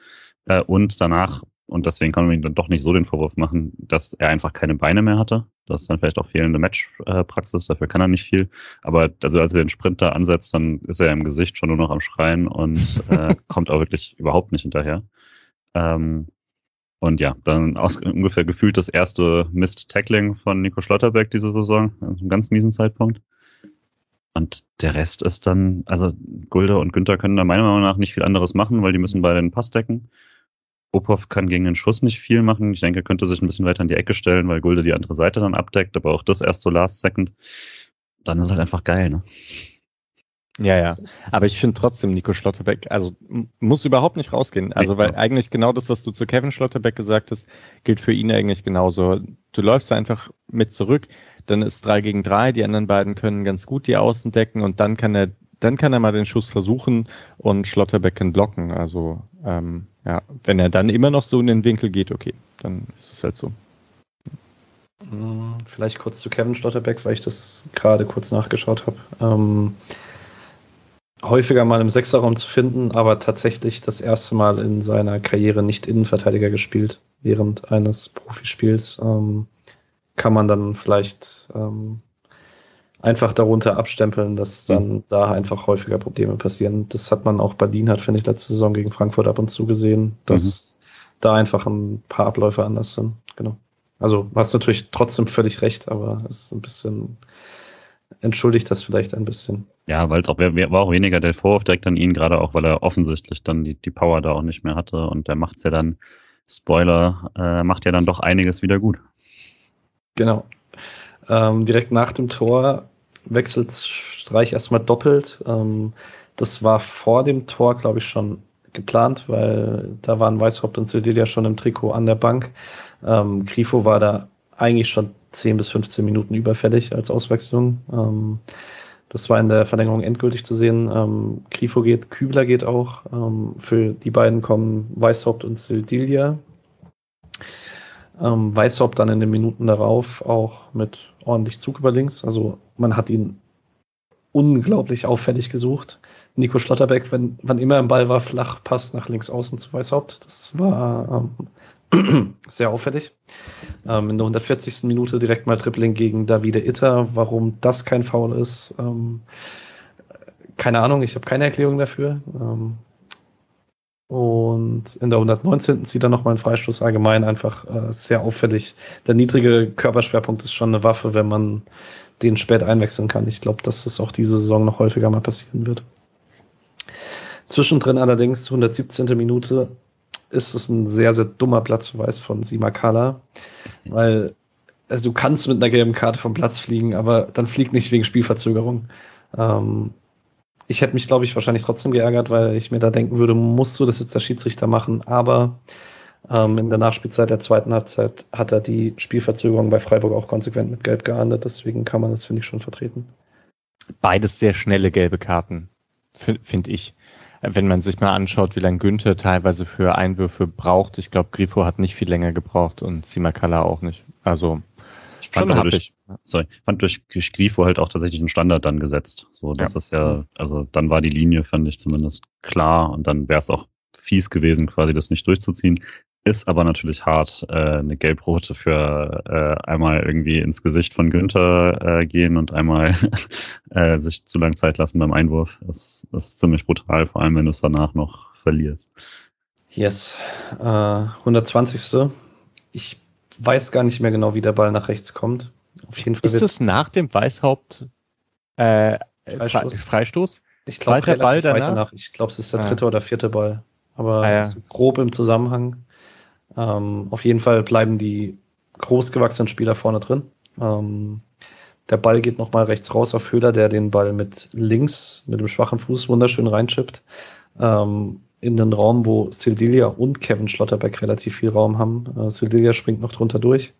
Speaker 4: Äh, und danach und deswegen kann man ihm dann doch nicht so den Vorwurf machen, dass er einfach keine Beine mehr hatte. Das ist dann vielleicht auch fehlende Matchpraxis, dafür kann er nicht viel. Aber also als er den Sprinter ansetzt, dann ist er im Gesicht schon nur noch am Schreien und äh, kommt auch wirklich überhaupt nicht hinterher. Ähm, und ja, dann aus, ungefähr gefühlt das erste Mist-Tackling von Nico Schlotterbeck diese Saison, also einem ganz miesen Zeitpunkt. Und der Rest ist dann, also Gulde und Günther können da meiner Meinung nach nicht viel anderes machen, weil die müssen beide den Pass decken. Popov kann gegen den Schuss nicht viel machen. Ich denke, er könnte sich ein bisschen weiter in die Ecke stellen, weil Gulde die andere Seite dann abdeckt, aber auch das erst so last second. Dann ist halt einfach geil, ne?
Speaker 3: Ja, ja. Aber ich finde trotzdem Nico Schlotterbeck, also muss überhaupt nicht rausgehen. Also, weil eigentlich genau das, was du zu Kevin Schlotterbeck gesagt hast, gilt für ihn eigentlich genauso. Du läufst einfach mit zurück, dann ist drei gegen drei, die anderen beiden können ganz gut die Außen decken und dann kann er, dann kann er mal den Schuss versuchen und Schlotterbeck kann blocken. Also, ähm, ja, wenn er dann immer noch so in den Winkel geht, okay, dann ist es halt so.
Speaker 2: Hm, vielleicht kurz zu Kevin Stotterbeck, weil ich das gerade kurz nachgeschaut habe. Ähm, häufiger mal im Sechserraum zu finden, aber tatsächlich das erste Mal in seiner Karriere nicht Innenverteidiger gespielt während eines Profispiels. Ähm, kann man dann vielleicht ähm, einfach darunter abstempeln, dass dann mhm. da einfach häufiger Probleme passieren. Das hat man auch Berlin hat, finde ich, letzte Saison gegen Frankfurt ab und zu gesehen, dass mhm. da einfach ein paar Abläufe anders sind. Genau. Also du hast natürlich trotzdem völlig recht, aber es ist ein bisschen entschuldigt das vielleicht ein bisschen.
Speaker 4: Ja, weil es auch war auch weniger der Vorwurf direkt an ihn, gerade auch, weil er offensichtlich dann die, die Power da auch nicht mehr hatte und der macht's ja dann, Spoiler, äh, macht ja dann doch einiges wieder gut.
Speaker 2: Genau. Ähm, direkt nach dem Tor wechselt Streich erstmal doppelt. Ähm, das war vor dem Tor, glaube ich, schon geplant, weil da waren Weißhaupt und Sildilia schon im Trikot an der Bank. Ähm, Grifo war da eigentlich schon 10 bis 15 Minuten überfällig als Auswechslung. Ähm, das war in der Verlängerung endgültig zu sehen. Ähm, Grifo geht, Kübler geht auch. Ähm, für die beiden kommen Weißhaupt und Sildilia. Ähm, Weißhaupt dann in den Minuten darauf auch mit ordentlich Zug über links. Also man hat ihn unglaublich auffällig gesucht. Nico Schlotterbeck, wenn, wann immer im Ball war, flach passt nach links außen zu Weißhaupt. Das war ähm, sehr auffällig. Ähm, in der 140. Minute direkt mal Tripling gegen Davide Itter. Warum das kein Foul ist, ähm, keine Ahnung, ich habe keine Erklärung dafür. Ähm, und in der 119. zieht er nochmal einen Freistoß allgemein einfach äh, sehr auffällig. Der niedrige Körperschwerpunkt ist schon eine Waffe, wenn man den spät einwechseln kann. Ich glaube, dass das auch diese Saison noch häufiger mal passieren wird. Zwischendrin allerdings, 117. Minute, ist es ein sehr, sehr dummer Platzverweis von Simakala, weil also du kannst mit einer gelben Karte vom Platz fliegen, aber dann fliegt nicht wegen Spielverzögerung. Ähm, ich hätte mich, glaube ich, wahrscheinlich trotzdem geärgert, weil ich mir da denken würde, musst du das jetzt der Schiedsrichter machen. Aber ähm, in der Nachspielzeit der zweiten Halbzeit hat er die Spielverzögerung bei Freiburg auch konsequent mit Gelb geahndet. Deswegen kann man das, finde ich, schon vertreten.
Speaker 3: Beides sehr schnelle gelbe Karten, finde ich. Wenn man sich mal anschaut, wie lange Günther teilweise für Einwürfe braucht. Ich glaube, Grifo hat nicht viel länger gebraucht und Simakala auch nicht. Also
Speaker 4: fand, Schon durch, sorry, fand durch, durch Grifo halt auch tatsächlich einen Standard dann gesetzt. So, das ja. ist ja, also dann war die Linie, fand ich zumindest klar und dann wäre es auch fies gewesen, quasi das nicht durchzuziehen. Ist aber natürlich hart, äh, eine Gelbrote für äh, einmal irgendwie ins Gesicht von Günther äh, gehen und einmal äh, sich zu lang Zeit lassen beim Einwurf. Das, das ist ziemlich brutal, vor allem wenn du es danach noch verlierst.
Speaker 2: Yes. Äh, 120. Ich weiß gar nicht mehr genau, wie der Ball nach rechts kommt.
Speaker 3: Auf jeden Fall ist es nach dem Weißhaupt äh, Freistoß? Freistoß?
Speaker 2: Ich glaube, der Ball danach. Ich glaube, es ist der ah. dritte oder vierte Ball. Aber ah, ja. grob im Zusammenhang. Ähm, auf jeden Fall bleiben die großgewachsenen Spieler vorne drin. Ähm, der Ball geht nochmal rechts raus auf Höhler, der den Ball mit links, mit dem schwachen Fuß wunderschön reinchippt. Ähm, in den Raum, wo Sildilia und Kevin Schlotterbeck relativ viel Raum haben. Äh, Sildilia springt noch drunter durch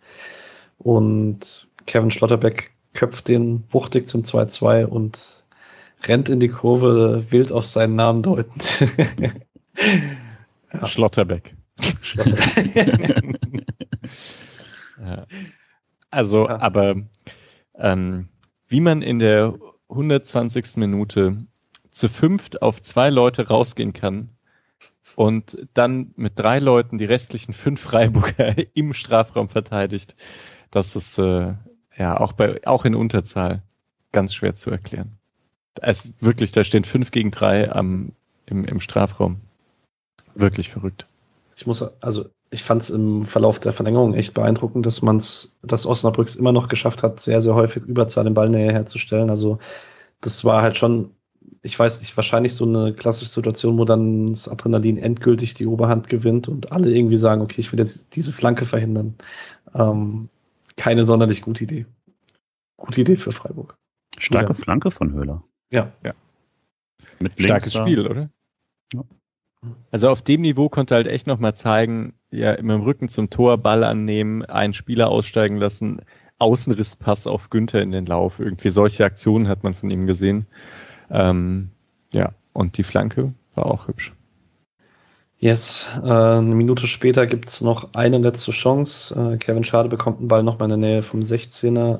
Speaker 2: und Kevin Schlotterbeck köpft den wuchtig zum 2-2 und rennt in die Kurve, wild auf seinen Namen deutend.
Speaker 3: ja. Schlotterbeck. Schlotterbeck. Also, ja. aber ähm, wie man in der 120. Minute zu fünft auf zwei Leute rausgehen kann und dann mit drei Leuten die restlichen fünf Freiburger im Strafraum verteidigt, das ist äh, ja auch bei auch in Unterzahl ganz schwer zu erklären. Es wirklich, da stehen fünf gegen drei am, im, im Strafraum. Wirklich verrückt.
Speaker 2: Ich muss, also ich fand es im Verlauf der Verlängerung echt beeindruckend, dass man es, dass Osnabrücks immer noch geschafft hat, sehr, sehr häufig Überzahl in Ballnähe herzustellen. Also das war halt schon, ich weiß nicht, wahrscheinlich so eine klassische Situation, wo dann das Adrenalin endgültig die Oberhand gewinnt und alle irgendwie sagen, okay, ich will jetzt diese Flanke verhindern. Ähm, keine sonderlich gute Idee. Gute Idee für Freiburg.
Speaker 4: Starke Oder? Flanke von Höhler.
Speaker 2: Ja. ja.
Speaker 3: Mit Starkes Spiel, oder? Ja. Also auf dem Niveau konnte halt echt nochmal zeigen, ja, mit dem Rücken zum Tor, Ball annehmen, einen Spieler aussteigen lassen, Außenrisspass auf Günther in den Lauf. Irgendwie solche Aktionen hat man von ihm gesehen. Ähm, ja, und die Flanke war auch hübsch.
Speaker 2: Yes, äh, eine Minute später gibt's noch eine letzte Chance. Äh, Kevin Schade bekommt den Ball nochmal in der Nähe vom 16er,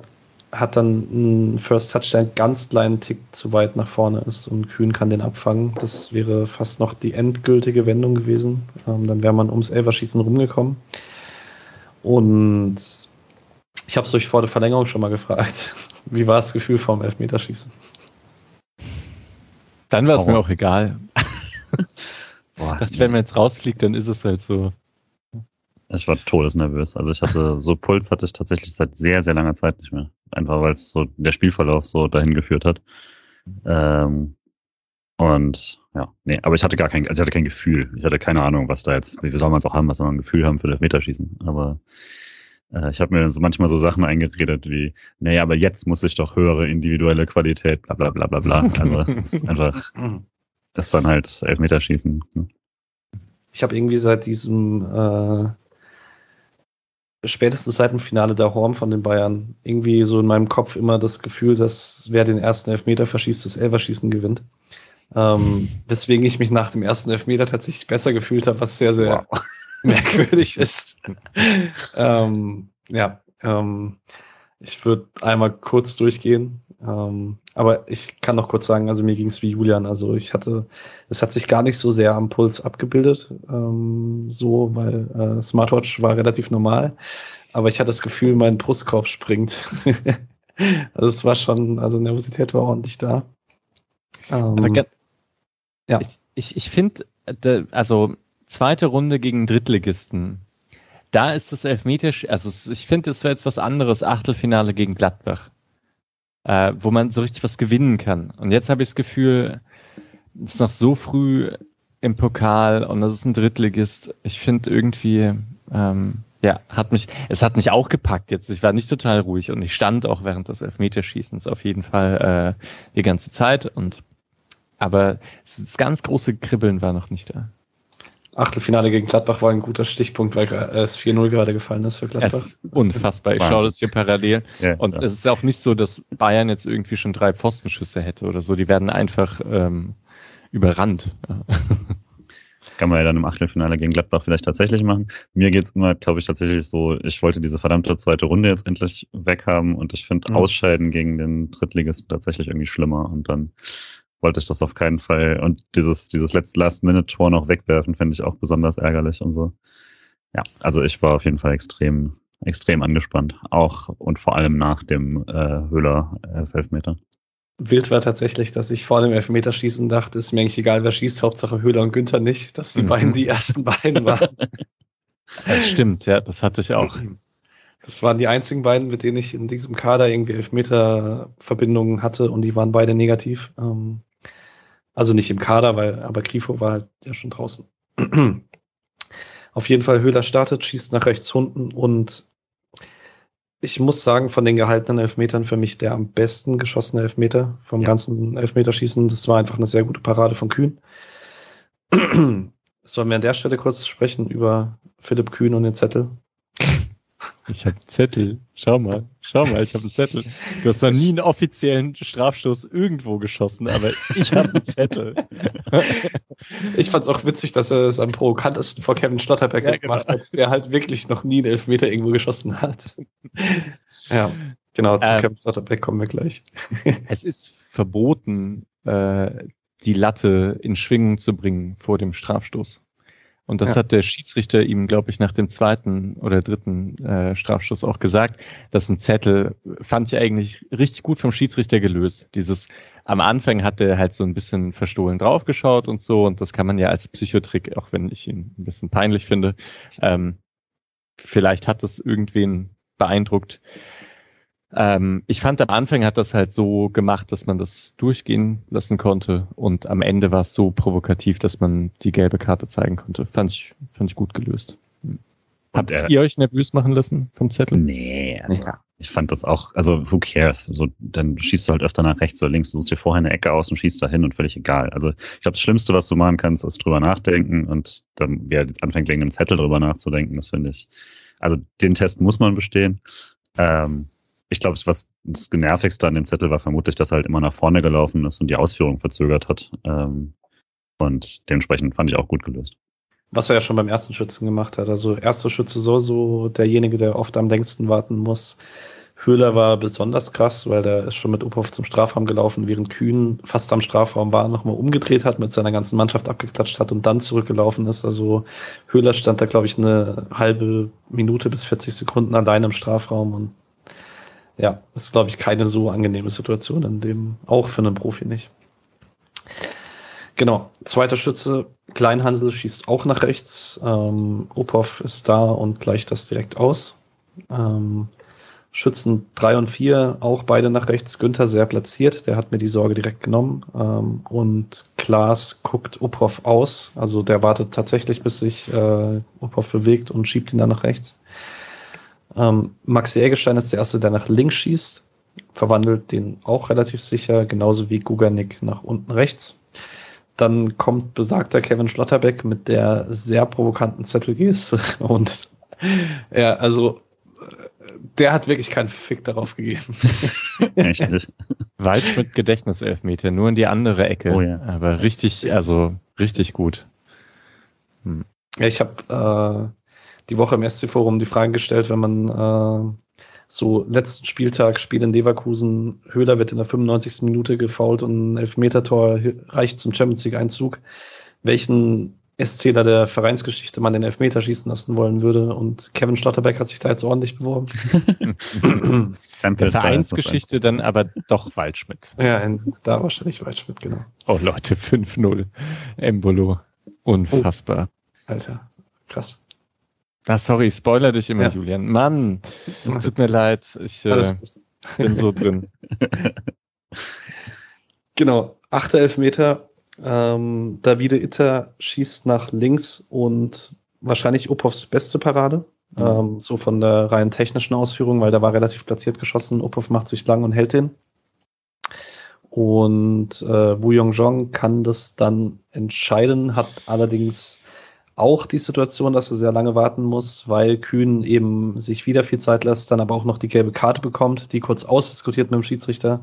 Speaker 2: hat dann einen First Touchdown ganz kleinen Tick zu weit nach vorne ist und Kühn kann den abfangen. Das wäre fast noch die endgültige Wendung gewesen. Ähm, dann wäre man ums Elverschießen rumgekommen. Und ich habe es euch vor der Verlängerung schon mal gefragt. Wie war das Gefühl vorm Elfmeterschießen?
Speaker 3: Dann war es mir auch egal. Boah, dachte, wenn man jetzt rausfliegt, dann ist es halt so.
Speaker 4: Ich war todesnervös. Also ich hatte so Puls hatte ich tatsächlich seit sehr, sehr langer Zeit nicht mehr. Einfach weil es so der Spielverlauf so dahin geführt hat. Ähm, und ja, nee, aber ich hatte gar kein, also ich hatte kein Gefühl. Ich hatte keine Ahnung, was da jetzt, wie soll man es auch haben, was soll man ein Gefühl haben für das Meterschießen. Aber äh, ich habe mir so manchmal so Sachen eingeredet wie, naja, aber jetzt muss ich doch höhere individuelle Qualität, bla bla bla bla bla. Also es ist einfach, ist dann halt Elfmeterschießen. Ne?
Speaker 2: Ich habe irgendwie seit diesem äh, spätestens seit dem Finale der Horn von den Bayern irgendwie so in meinem Kopf immer das Gefühl, dass wer den ersten Elfmeter verschießt, das Elverschießen gewinnt. Ähm, weswegen ich mich nach dem ersten Elfmeter tatsächlich besser gefühlt habe, was sehr, sehr wow. merkwürdig ist. ähm, ja, ähm, ich würde einmal kurz durchgehen. Ähm, aber ich kann noch kurz sagen, also mir ging es wie Julian. Also ich hatte, es hat sich gar nicht so sehr am Puls abgebildet, ähm, so, weil äh, Smartwatch war relativ normal. Aber ich hatte das Gefühl, mein Brustkorb springt. also es war schon, also Nervosität war ordentlich da.
Speaker 3: Ähm, ja. Ich, ich, ich finde, also zweite Runde gegen Drittligisten. Da ist das Elfmeter, also ich finde, das wäre jetzt was anderes, Achtelfinale gegen Gladbach äh, wo man so richtig was gewinnen kann. Und jetzt habe ich das Gefühl, es ist noch so früh im Pokal und das ist ein Drittligist. Ich finde irgendwie, ähm, ja, hat mich, es hat mich auch gepackt jetzt. Ich war nicht total ruhig und ich stand auch während des Elfmeterschießens auf jeden Fall äh, die ganze Zeit und aber das ganz große Kribbeln war noch nicht da.
Speaker 2: Achtelfinale gegen Gladbach war ein guter Stichpunkt, weil es 4-0 gerade gefallen ist für Gladbach. Es ist
Speaker 3: unfassbar. Ich schaue das hier parallel. Ja, und ja. es ist auch nicht so, dass Bayern jetzt irgendwie schon drei Pfostenschüsse hätte oder so. Die werden einfach ähm, überrannt.
Speaker 4: Kann man ja dann im Achtelfinale gegen Gladbach vielleicht tatsächlich machen. Mir geht's immer, glaube ich, tatsächlich so, ich wollte diese verdammte zweite Runde jetzt endlich weghaben und ich finde mhm. Ausscheiden gegen den Drittligisten tatsächlich irgendwie schlimmer und dann wollte ich das auf keinen Fall. Und dieses, dieses letzte Last-Minute-Tor noch wegwerfen, finde ich auch besonders ärgerlich und so. Ja, also ich war auf jeden Fall extrem, extrem angespannt. Auch und vor allem nach dem äh, Höhler äh, Elfmeter.
Speaker 2: Wild war tatsächlich, dass ich vor dem Elfmeterschießen dachte, ist mir eigentlich egal, wer schießt, Hauptsache Höhler und Günther nicht, dass die mhm. beiden die ersten beiden waren.
Speaker 3: Das stimmt, ja, das hatte ich auch.
Speaker 2: Das waren die einzigen beiden, mit denen ich in diesem Kader irgendwie Elfmeter-Verbindungen hatte und die waren beide negativ. Ähm, also nicht im Kader, weil, aber Grifo war halt ja schon draußen. Auf jeden Fall, Höhler startet, schießt nach rechts unten und ich muss sagen, von den gehaltenen Elfmetern für mich der am besten geschossene Elfmeter vom ja. ganzen Elfmeterschießen. Das war einfach eine sehr gute Parade von Kühn. Sollen wir an der Stelle kurz sprechen über Philipp Kühn und den Zettel?
Speaker 3: Ich habe einen Zettel. Schau mal, schau mal, ich habe einen Zettel. Du hast noch nie einen offiziellen Strafstoß irgendwo geschossen, aber ich habe einen Zettel.
Speaker 2: ich fand es auch witzig, dass er es am provokantesten vor Kevin Schlotterbeck ja, gemacht genau. hat, der halt wirklich noch nie einen Elfmeter irgendwo geschossen hat. ja, genau, zu ähm, Kevin Schlotterbeck kommen wir gleich.
Speaker 3: es ist verboten, äh, die Latte in Schwingung zu bringen vor dem Strafstoß. Und das ja. hat der Schiedsrichter ihm, glaube ich, nach dem zweiten oder dritten äh, Strafstoß auch gesagt, dass ein Zettel fand ich eigentlich richtig gut vom Schiedsrichter gelöst. Dieses am Anfang hat er halt so ein bisschen verstohlen draufgeschaut und so, und das kann man ja als Psychotrick, auch wenn ich ihn ein bisschen peinlich finde, ähm, vielleicht hat das irgendwen beeindruckt. Ähm, ich fand am Anfang hat das halt so gemacht, dass man das durchgehen lassen konnte und am Ende war es so provokativ, dass man die gelbe Karte zeigen konnte. Fand ich, fand ich gut gelöst. Habt er, ihr euch nervös machen lassen vom Zettel?
Speaker 4: Nee, also ja. ich fand das auch, also who cares? So, dann schießt du halt öfter nach rechts oder links, du suchst dir vorher eine Ecke aus und schießt dahin und völlig egal. Also ich glaube, das Schlimmste, was du machen kannst, ist drüber nachdenken und dann, wer jetzt anfängt, wegen einem Zettel drüber nachzudenken, das finde ich, also den Test muss man bestehen. Ähm, ich glaube, was das Genervigste an dem Zettel war vermutlich, dass er halt immer nach vorne gelaufen ist und die Ausführung verzögert hat. Ähm, und dementsprechend fand ich auch gut gelöst.
Speaker 2: Was er ja schon beim ersten Schützen gemacht hat. Also erster Schütze so, so derjenige, der oft am längsten warten muss. Höhler war besonders krass, weil der ist schon mit Uphoff zum Strafraum gelaufen, während Kühn fast am Strafraum war, nochmal umgedreht hat, mit seiner ganzen Mannschaft abgeklatscht hat und dann zurückgelaufen ist. Also Höhler stand da, glaube ich, eine halbe Minute bis 40 Sekunden allein im Strafraum und ja, ist, glaube ich, keine so angenehme Situation in dem, auch für einen Profi nicht. Genau, zweiter Schütze, Kleinhansel schießt auch nach rechts. Ähm, Opov ist da und gleicht das direkt aus. Ähm, Schützen drei und vier auch beide nach rechts. Günther sehr platziert, der hat mir die Sorge direkt genommen. Ähm, und Klaas guckt Opov aus, also der wartet tatsächlich, bis sich äh, Opov bewegt und schiebt ihn dann nach rechts. Ähm, Maxi Eggestein ist der Erste, der nach links schießt, verwandelt den auch relativ sicher, genauso wie Guganik nach unten rechts. Dann kommt besagter Kevin Schlotterbeck mit der sehr provokanten Zettelgeste und ja, also der hat wirklich keinen Fick darauf gegeben.
Speaker 3: Echt nicht. Weit mit Gedächtniselfmeter, nur in die andere Ecke. Oh ja. Aber richtig, also richtig gut.
Speaker 2: Hm. Ja, ich habe äh, die Woche im SC-Forum die Frage gestellt, wenn man äh, so letzten Spieltag Spiel in Leverkusen, Höhler wird in der 95. Minute gefault und ein Elfmetertor reicht zum Champions League Einzug, welchen SCler der Vereinsgeschichte man den Elfmeter schießen lassen wollen würde. Und Kevin Schlotterbeck hat sich da jetzt ordentlich beworben.
Speaker 3: der Vereinsgeschichte dann aber doch Waldschmidt.
Speaker 2: Ja, in, da wahrscheinlich Waldschmidt, genau.
Speaker 3: Oh Leute, 5-0. Embolo. Unfassbar.
Speaker 2: Oh, Alter, krass.
Speaker 3: Ah, sorry, spoiler dich immer, ja. Julian. Mann, es tut mir leid. Ich äh, bin so drin.
Speaker 2: Genau, achter Elfmeter. Ähm, Davide Itter schießt nach links und wahrscheinlich Upovs beste Parade. Mhm. Ähm, so von der rein technischen Ausführung, weil da war relativ platziert geschossen. Upov macht sich lang und hält den. Und äh, Wu Yongjong kann das dann entscheiden, hat allerdings auch die Situation, dass er sehr lange warten muss, weil Kühn eben sich wieder viel Zeit lässt, dann aber auch noch die gelbe Karte bekommt, die kurz ausdiskutiert mit dem Schiedsrichter.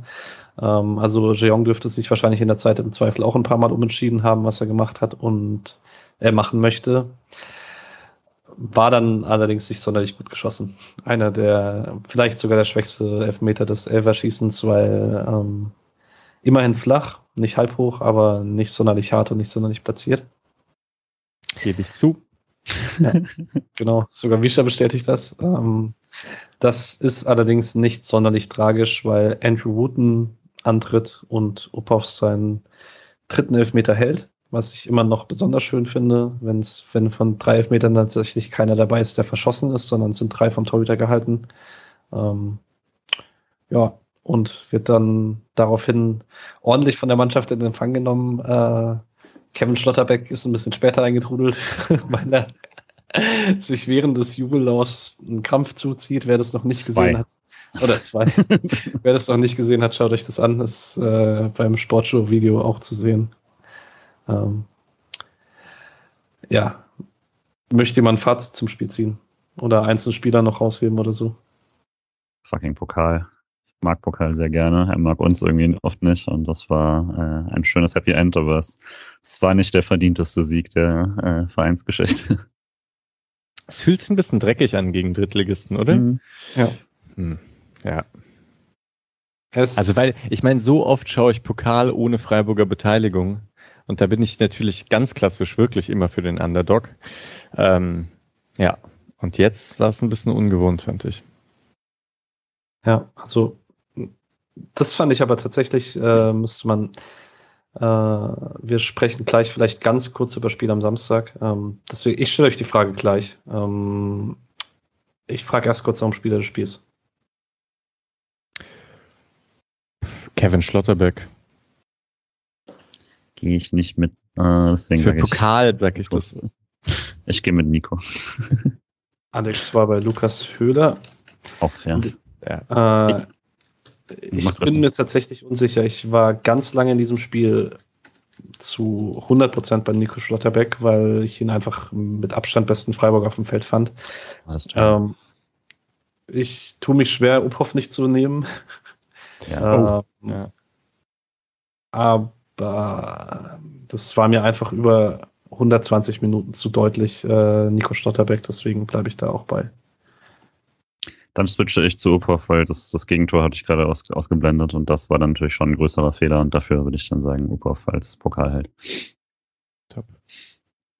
Speaker 2: Ähm, also Jeong dürfte sich wahrscheinlich in der Zeit im Zweifel auch ein paar Mal umentschieden haben, was er gemacht hat und er machen möchte. War dann allerdings nicht sonderlich gut geschossen. Einer der, vielleicht sogar der schwächste Elfmeter des Elverschießens, weil ähm, immerhin flach, nicht halb hoch, aber nicht sonderlich hart und nicht sonderlich platziert.
Speaker 3: Gebe ich zu.
Speaker 2: Ja, genau, sogar Wischer bestätigt das. Ähm, das ist allerdings nicht sonderlich tragisch, weil Andrew Wooten antritt und Uphoff seinen dritten Elfmeter hält, was ich immer noch besonders schön finde, wenn's, wenn von drei Elfmetern tatsächlich keiner dabei ist, der verschossen ist, sondern es sind drei vom Torhüter gehalten. Ähm, ja, und wird dann daraufhin ordentlich von der Mannschaft in Empfang genommen. Äh, Kevin Schlotterbeck ist ein bisschen später eingetrudelt, weil er sich während des Jubellaufs einen Krampf zuzieht. Wer das noch nicht zwei. gesehen hat, oder zwei, wer das noch nicht gesehen hat, schaut euch das an. Das ist äh, beim Sportshow-Video auch zu sehen. Ähm, ja, möchte jemand ein Fazit zum Spiel ziehen? Oder einzelne Spieler noch rausheben oder so?
Speaker 4: Fucking Pokal. Mag Pokal sehr gerne. Er mag uns irgendwie oft nicht. Und das war äh, ein schönes Happy End, aber es, es war nicht der verdienteste Sieg der äh, Vereinsgeschichte.
Speaker 3: Es fühlt sich ein bisschen dreckig an gegen Drittligisten, oder? Mhm.
Speaker 2: Ja.
Speaker 3: Hm. Ja. Es also weil, ich meine, so oft schaue ich Pokal ohne Freiburger Beteiligung. Und da bin ich natürlich ganz klassisch wirklich immer für den Underdog. Ähm, ja, und jetzt war es ein bisschen ungewohnt, fand ich.
Speaker 2: Ja, also das fand ich aber tatsächlich, äh, müsste man, äh, wir sprechen gleich vielleicht ganz kurz über Spiel am Samstag. Ähm, deswegen, ich stelle euch die Frage gleich. Ähm, ich frage erst kurz nach dem Spieler des Spiels.
Speaker 3: Kevin Schlotterbeck.
Speaker 4: Gehe ich nicht mit. Äh, deswegen
Speaker 3: Für Pokal sag ich das.
Speaker 4: Ich gehe mit Nico.
Speaker 2: Alex war bei Lukas Höhler.
Speaker 4: Auch fair. Und,
Speaker 2: ja. Äh, ich, ich bin mir tatsächlich unsicher. Ich war ganz lange in diesem Spiel zu 100% bei Nico Schlotterbeck, weil ich ihn einfach mit Abstand besten Freiburg auf dem Feld fand. Ähm, ich tue mich schwer, Uphoff nicht zu nehmen. Ja. Oh. Ähm, ja. Aber das war mir einfach über 120 Minuten zu deutlich, äh, Nico Stotterbeck, deswegen bleibe ich da auch bei.
Speaker 4: Dann switche ich zu Uphoff, weil das, das Gegentor hatte ich gerade aus, ausgeblendet und das war dann natürlich schon ein größerer Fehler und dafür würde ich dann sagen, Uphoff als Pokalheld.
Speaker 3: Top.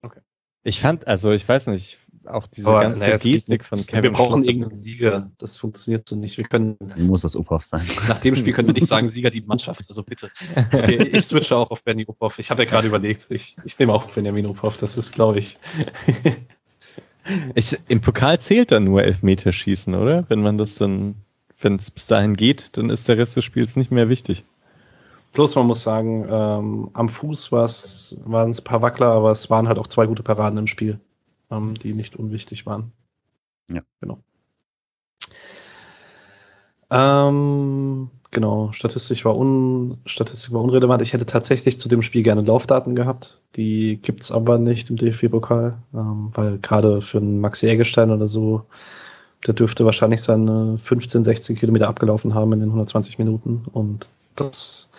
Speaker 3: Okay. Ich fand, also ich weiß nicht, auch diese Aber, ganze naja, Gestik von
Speaker 2: Kevin. Wir brauchen irgendeinen Sieger. Das funktioniert so nicht. Wir können.
Speaker 4: Muss das Uphoff sein.
Speaker 2: Nach dem Spiel können wir nicht sagen, Sieger die Mannschaft. Also bitte. Okay, ich switche auch auf Benny Uphoff. Ich habe ja gerade überlegt, ich, ich nehme auch Benjamin Uphoff. Das ist, glaube ich.
Speaker 3: Ich. Im Pokal zählt dann nur Elfmeterschießen, oder? Wenn man das dann, wenn es bis dahin geht, dann ist der Rest des Spiels nicht mehr wichtig.
Speaker 2: Bloß man muss sagen, ähm, am Fuß waren es ein paar Wackler, aber es waren halt auch zwei gute Paraden im Spiel ähm, die nicht unwichtig waren.
Speaker 4: Ja.
Speaker 2: Genau. Ähm, genau, Statistik war, un, Statistik war unrelevant. Ich hätte tatsächlich zu dem Spiel gerne Laufdaten gehabt. Die gibt es aber nicht im DFB-Pokal, ähm, weil gerade für einen Maxi Eggestein oder so, der dürfte wahrscheinlich seine 15, 16 Kilometer abgelaufen haben in den 120 Minuten. Und das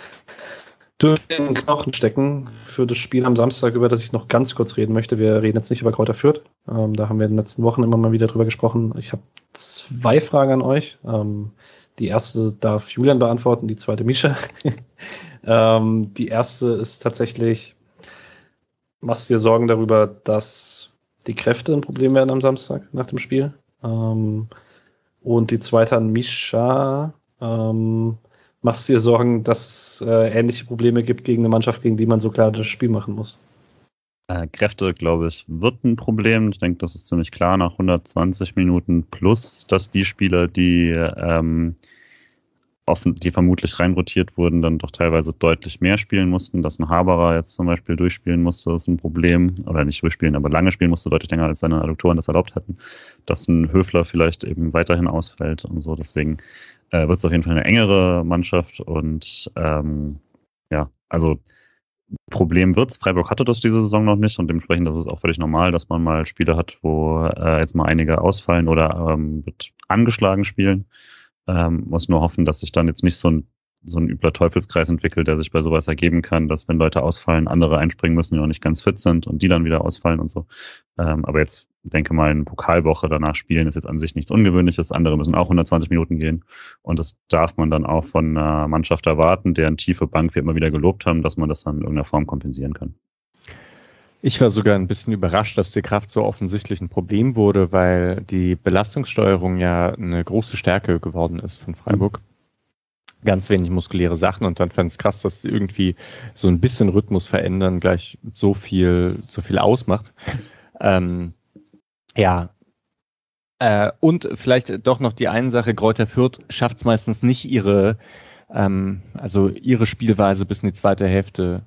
Speaker 2: dürfte in den Knochen stecken für das Spiel am Samstag, über das ich noch ganz kurz reden möchte. Wir reden jetzt nicht über Kräuter Fürth. Ähm, da haben wir in den letzten Wochen immer mal wieder drüber gesprochen. Ich habe zwei Fragen an euch. Ähm, die erste darf Julian beantworten, die zweite Misha. ähm, die erste ist tatsächlich, machst du dir Sorgen darüber, dass die Kräfte ein Problem werden am Samstag nach dem Spiel? Ähm, und die zweite an Misha. Ähm, machst du dir Sorgen, dass es äh, ähnliche Probleme gibt gegen eine Mannschaft, gegen die man so klar das Spiel machen muss?
Speaker 4: Äh, Kräfte, glaube ich, wird ein Problem. Ich denke, das ist ziemlich klar nach 120 Minuten plus, dass die Spieler, die ähm, offen, die vermutlich reinrotiert wurden, dann doch teilweise deutlich mehr spielen mussten. Dass ein Haberer jetzt zum Beispiel durchspielen musste, ist ein Problem. Oder nicht durchspielen, aber lange spielen musste, deutlich länger als seine Adduktoren das erlaubt hätten. Dass ein Höfler vielleicht eben weiterhin ausfällt und so. Deswegen äh, wird es auf jeden Fall eine engere Mannschaft und ähm, ja, also Problem wird's. Freiburg hatte das diese Saison noch nicht und dementsprechend ist es auch völlig normal, dass man mal Spiele hat, wo äh, jetzt mal einige ausfallen oder ähm, mit angeschlagen spielen. Ähm, muss nur hoffen, dass sich dann jetzt nicht so ein, so ein übler Teufelskreis entwickelt, der sich bei sowas ergeben kann, dass wenn Leute ausfallen, andere einspringen müssen, die noch nicht ganz fit sind und die dann wieder ausfallen und so. Ähm, aber jetzt denke mal, eine Pokalwoche danach spielen ist jetzt an sich nichts Ungewöhnliches. Andere müssen auch 120 Minuten gehen. Und das darf man dann auch von einer Mannschaft erwarten, deren tiefe Bank wir immer wieder gelobt haben, dass man das dann in irgendeiner Form kompensieren kann.
Speaker 3: Ich war sogar ein bisschen überrascht, dass die Kraft so offensichtlich ein Problem wurde, weil die Belastungssteuerung ja eine große Stärke geworden ist von Freiburg. Mhm. Ganz wenig muskuläre Sachen und dann fand es krass, dass sie irgendwie so ein bisschen Rhythmus verändern gleich so viel, so viel ausmacht. Ähm, ja. Äh, und vielleicht doch noch die eine Sache, Kräuter Fürth schafft es meistens nicht ihre, ähm, also ihre Spielweise bis in die zweite Hälfte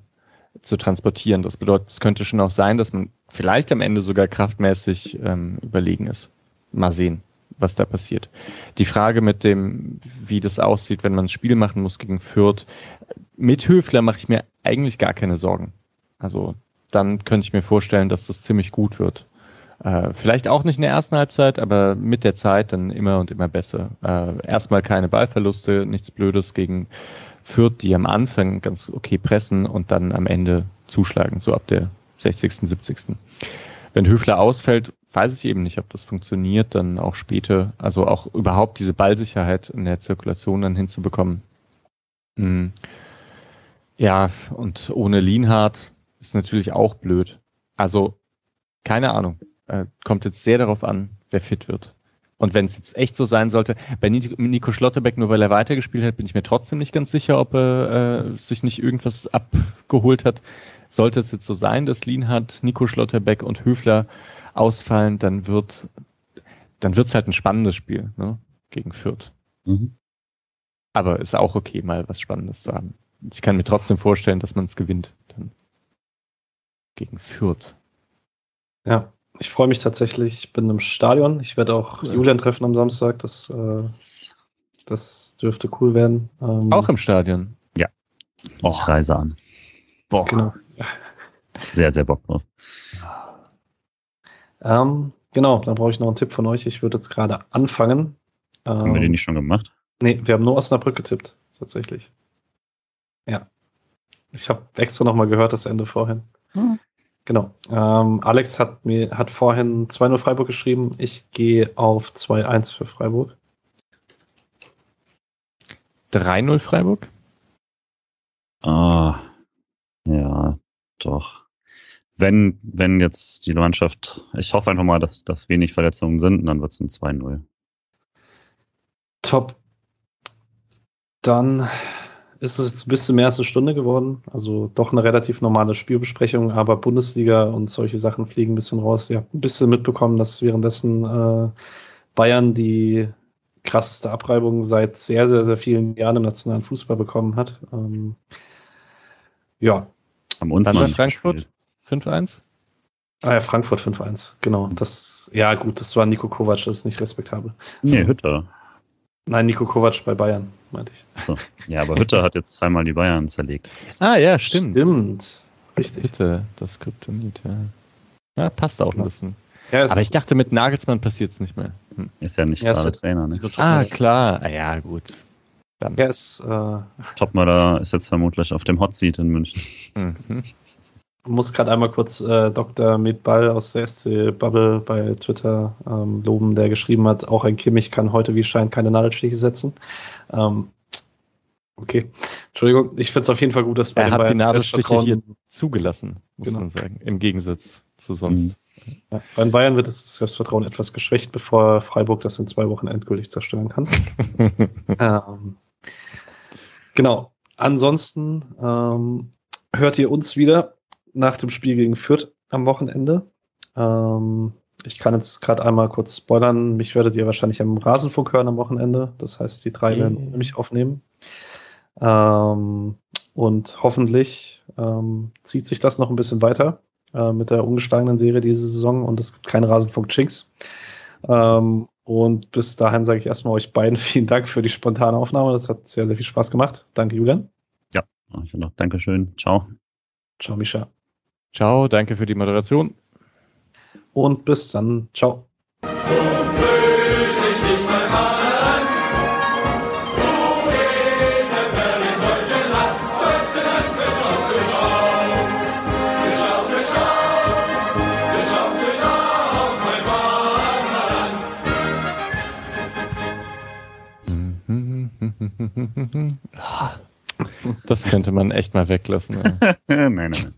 Speaker 3: zu transportieren. Das bedeutet, es könnte schon auch sein, dass man vielleicht am Ende sogar kraftmäßig ähm, überlegen ist. Mal sehen, was da passiert. Die Frage mit dem, wie das aussieht, wenn man ein Spiel machen muss gegen Fürth, mit Höfler mache ich mir eigentlich gar keine Sorgen. Also dann könnte ich mir vorstellen, dass das ziemlich gut wird. Äh, vielleicht auch nicht in der ersten Halbzeit, aber mit der Zeit dann immer und immer besser. Äh, erstmal keine Ballverluste, nichts Blödes gegen Fürth, die am Anfang ganz okay pressen und dann am Ende zuschlagen, so ab der 60., 70. Wenn Höfler ausfällt, weiß ich eben nicht, ob das funktioniert, dann auch später, also auch überhaupt diese Ballsicherheit in der Zirkulation dann hinzubekommen. Hm. Ja, und ohne Lienhardt ist natürlich auch blöd. Also, keine Ahnung. Äh, kommt jetzt sehr darauf an, wer fit wird. Und wenn es jetzt echt so sein sollte, bei Nico Schlotterbeck, nur weil er weitergespielt hat, bin ich mir trotzdem nicht ganz sicher, ob er äh, sich nicht irgendwas abgeholt hat. Sollte es jetzt so sein, dass Lienhardt, Nico Schlotterbeck und Höfler ausfallen, dann wird dann wird's halt ein spannendes Spiel ne? gegen Fürth. Mhm. Aber ist auch okay, mal was Spannendes zu haben. Ich kann mir trotzdem vorstellen, dass man es gewinnt dann gegen Fürth.
Speaker 2: Ja, ich freue mich tatsächlich. Ich bin im Stadion. Ich werde auch cool. Julian treffen am Samstag. Das, äh, das dürfte cool werden.
Speaker 3: Ähm, auch im Stadion?
Speaker 4: Ja. Oh. Ich reise an.
Speaker 2: Boah. Genau.
Speaker 4: Sehr, sehr Bock drauf.
Speaker 2: Ähm, genau, dann brauche ich noch einen Tipp von euch. Ich würde jetzt gerade anfangen.
Speaker 4: Ähm, haben wir den nicht schon gemacht?
Speaker 2: Nee, wir haben nur Osnabrück getippt, tatsächlich. Ja. Ich habe extra nochmal gehört, das Ende vorhin. Hm. Genau. Ähm, Alex hat mir hat vorhin 2-0 Freiburg geschrieben. Ich gehe auf 2-1 für Freiburg.
Speaker 3: 3-0 Freiburg?
Speaker 4: Ah, ja, doch. Wenn, wenn jetzt die Mannschaft, ich hoffe einfach mal, dass, dass wenig Verletzungen sind, dann wird es ein 2-0.
Speaker 2: Top. Dann ist es jetzt ein bisschen mehr als eine Stunde geworden. Also doch eine relativ normale Spielbesprechung, aber Bundesliga und solche Sachen fliegen ein bisschen raus. Ihr habt ein bisschen mitbekommen, dass währenddessen äh, Bayern die krasseste Abreibung seit sehr, sehr, sehr vielen Jahren im nationalen Fußball bekommen hat. Ähm, ja.
Speaker 3: Am uns Dann Frankfurt 5-1?
Speaker 2: Ah ja, Frankfurt 5-1, genau. Das, ja gut, das war Nico Kovac, das ist nicht respektabel.
Speaker 4: Nee, Hütter.
Speaker 2: Nein, Nico Kovac bei Bayern, meinte ich.
Speaker 4: Achso. Ja, aber Hütter hat jetzt zweimal die Bayern zerlegt.
Speaker 3: Ah ja, stimmt.
Speaker 2: Stimmt. Richtig.
Speaker 3: Hütte, das Kryptonit, ja. Ja, passt auch ein bisschen. Ja, aber ich dachte, mit Nagelsmann passiert es nicht mehr.
Speaker 4: Hm. Ist ja nicht ja, gerade Trainer, ne?
Speaker 3: Ah, klar. Ah, ja, gut.
Speaker 2: Dann. Er ist, äh,
Speaker 4: Topmörder ist jetzt vermutlich auf dem Hot Seat in München.
Speaker 2: Mhm muss gerade einmal kurz äh, Dr. Medball aus der SC Bubble bei Twitter ähm, loben, der geschrieben hat, auch ein Kimmich kann heute wie scheint keine Nadelstiche setzen. Ähm, okay, Entschuldigung, ich finde es auf jeden Fall gut, dass
Speaker 3: bei Er hat die Nadelstiche hier zugelassen, muss genau. man sagen, im Gegensatz zu sonst.
Speaker 2: Mhm. Ja, bei den Bayern wird das Selbstvertrauen etwas geschwächt, bevor Freiburg das in zwei Wochen endgültig zerstören kann. ähm, genau. Ansonsten ähm, hört ihr uns wieder nach dem Spiel gegen Fürth am Wochenende. Ähm, ich kann jetzt gerade einmal kurz spoilern. Mich werdet ihr wahrscheinlich am Rasenfunk hören am Wochenende. Das heißt, die drei werden mich aufnehmen. Ähm, und hoffentlich ähm, zieht sich das noch ein bisschen weiter äh, mit der ungeschlagenen Serie diese Saison und es gibt keine Rasenfunk-Chinks. Ähm, und bis dahin sage ich erstmal euch beiden vielen Dank für die spontane Aufnahme. Das hat sehr, sehr viel Spaß gemacht. Danke, Julian.
Speaker 4: Ja, ich noch. Dankeschön. Ciao.
Speaker 2: Ciao, Misha.
Speaker 3: Ciao, danke für die Moderation.
Speaker 2: Und bis dann. Ciao.
Speaker 3: Das könnte man echt mal weglassen.
Speaker 4: nein, nein, nein.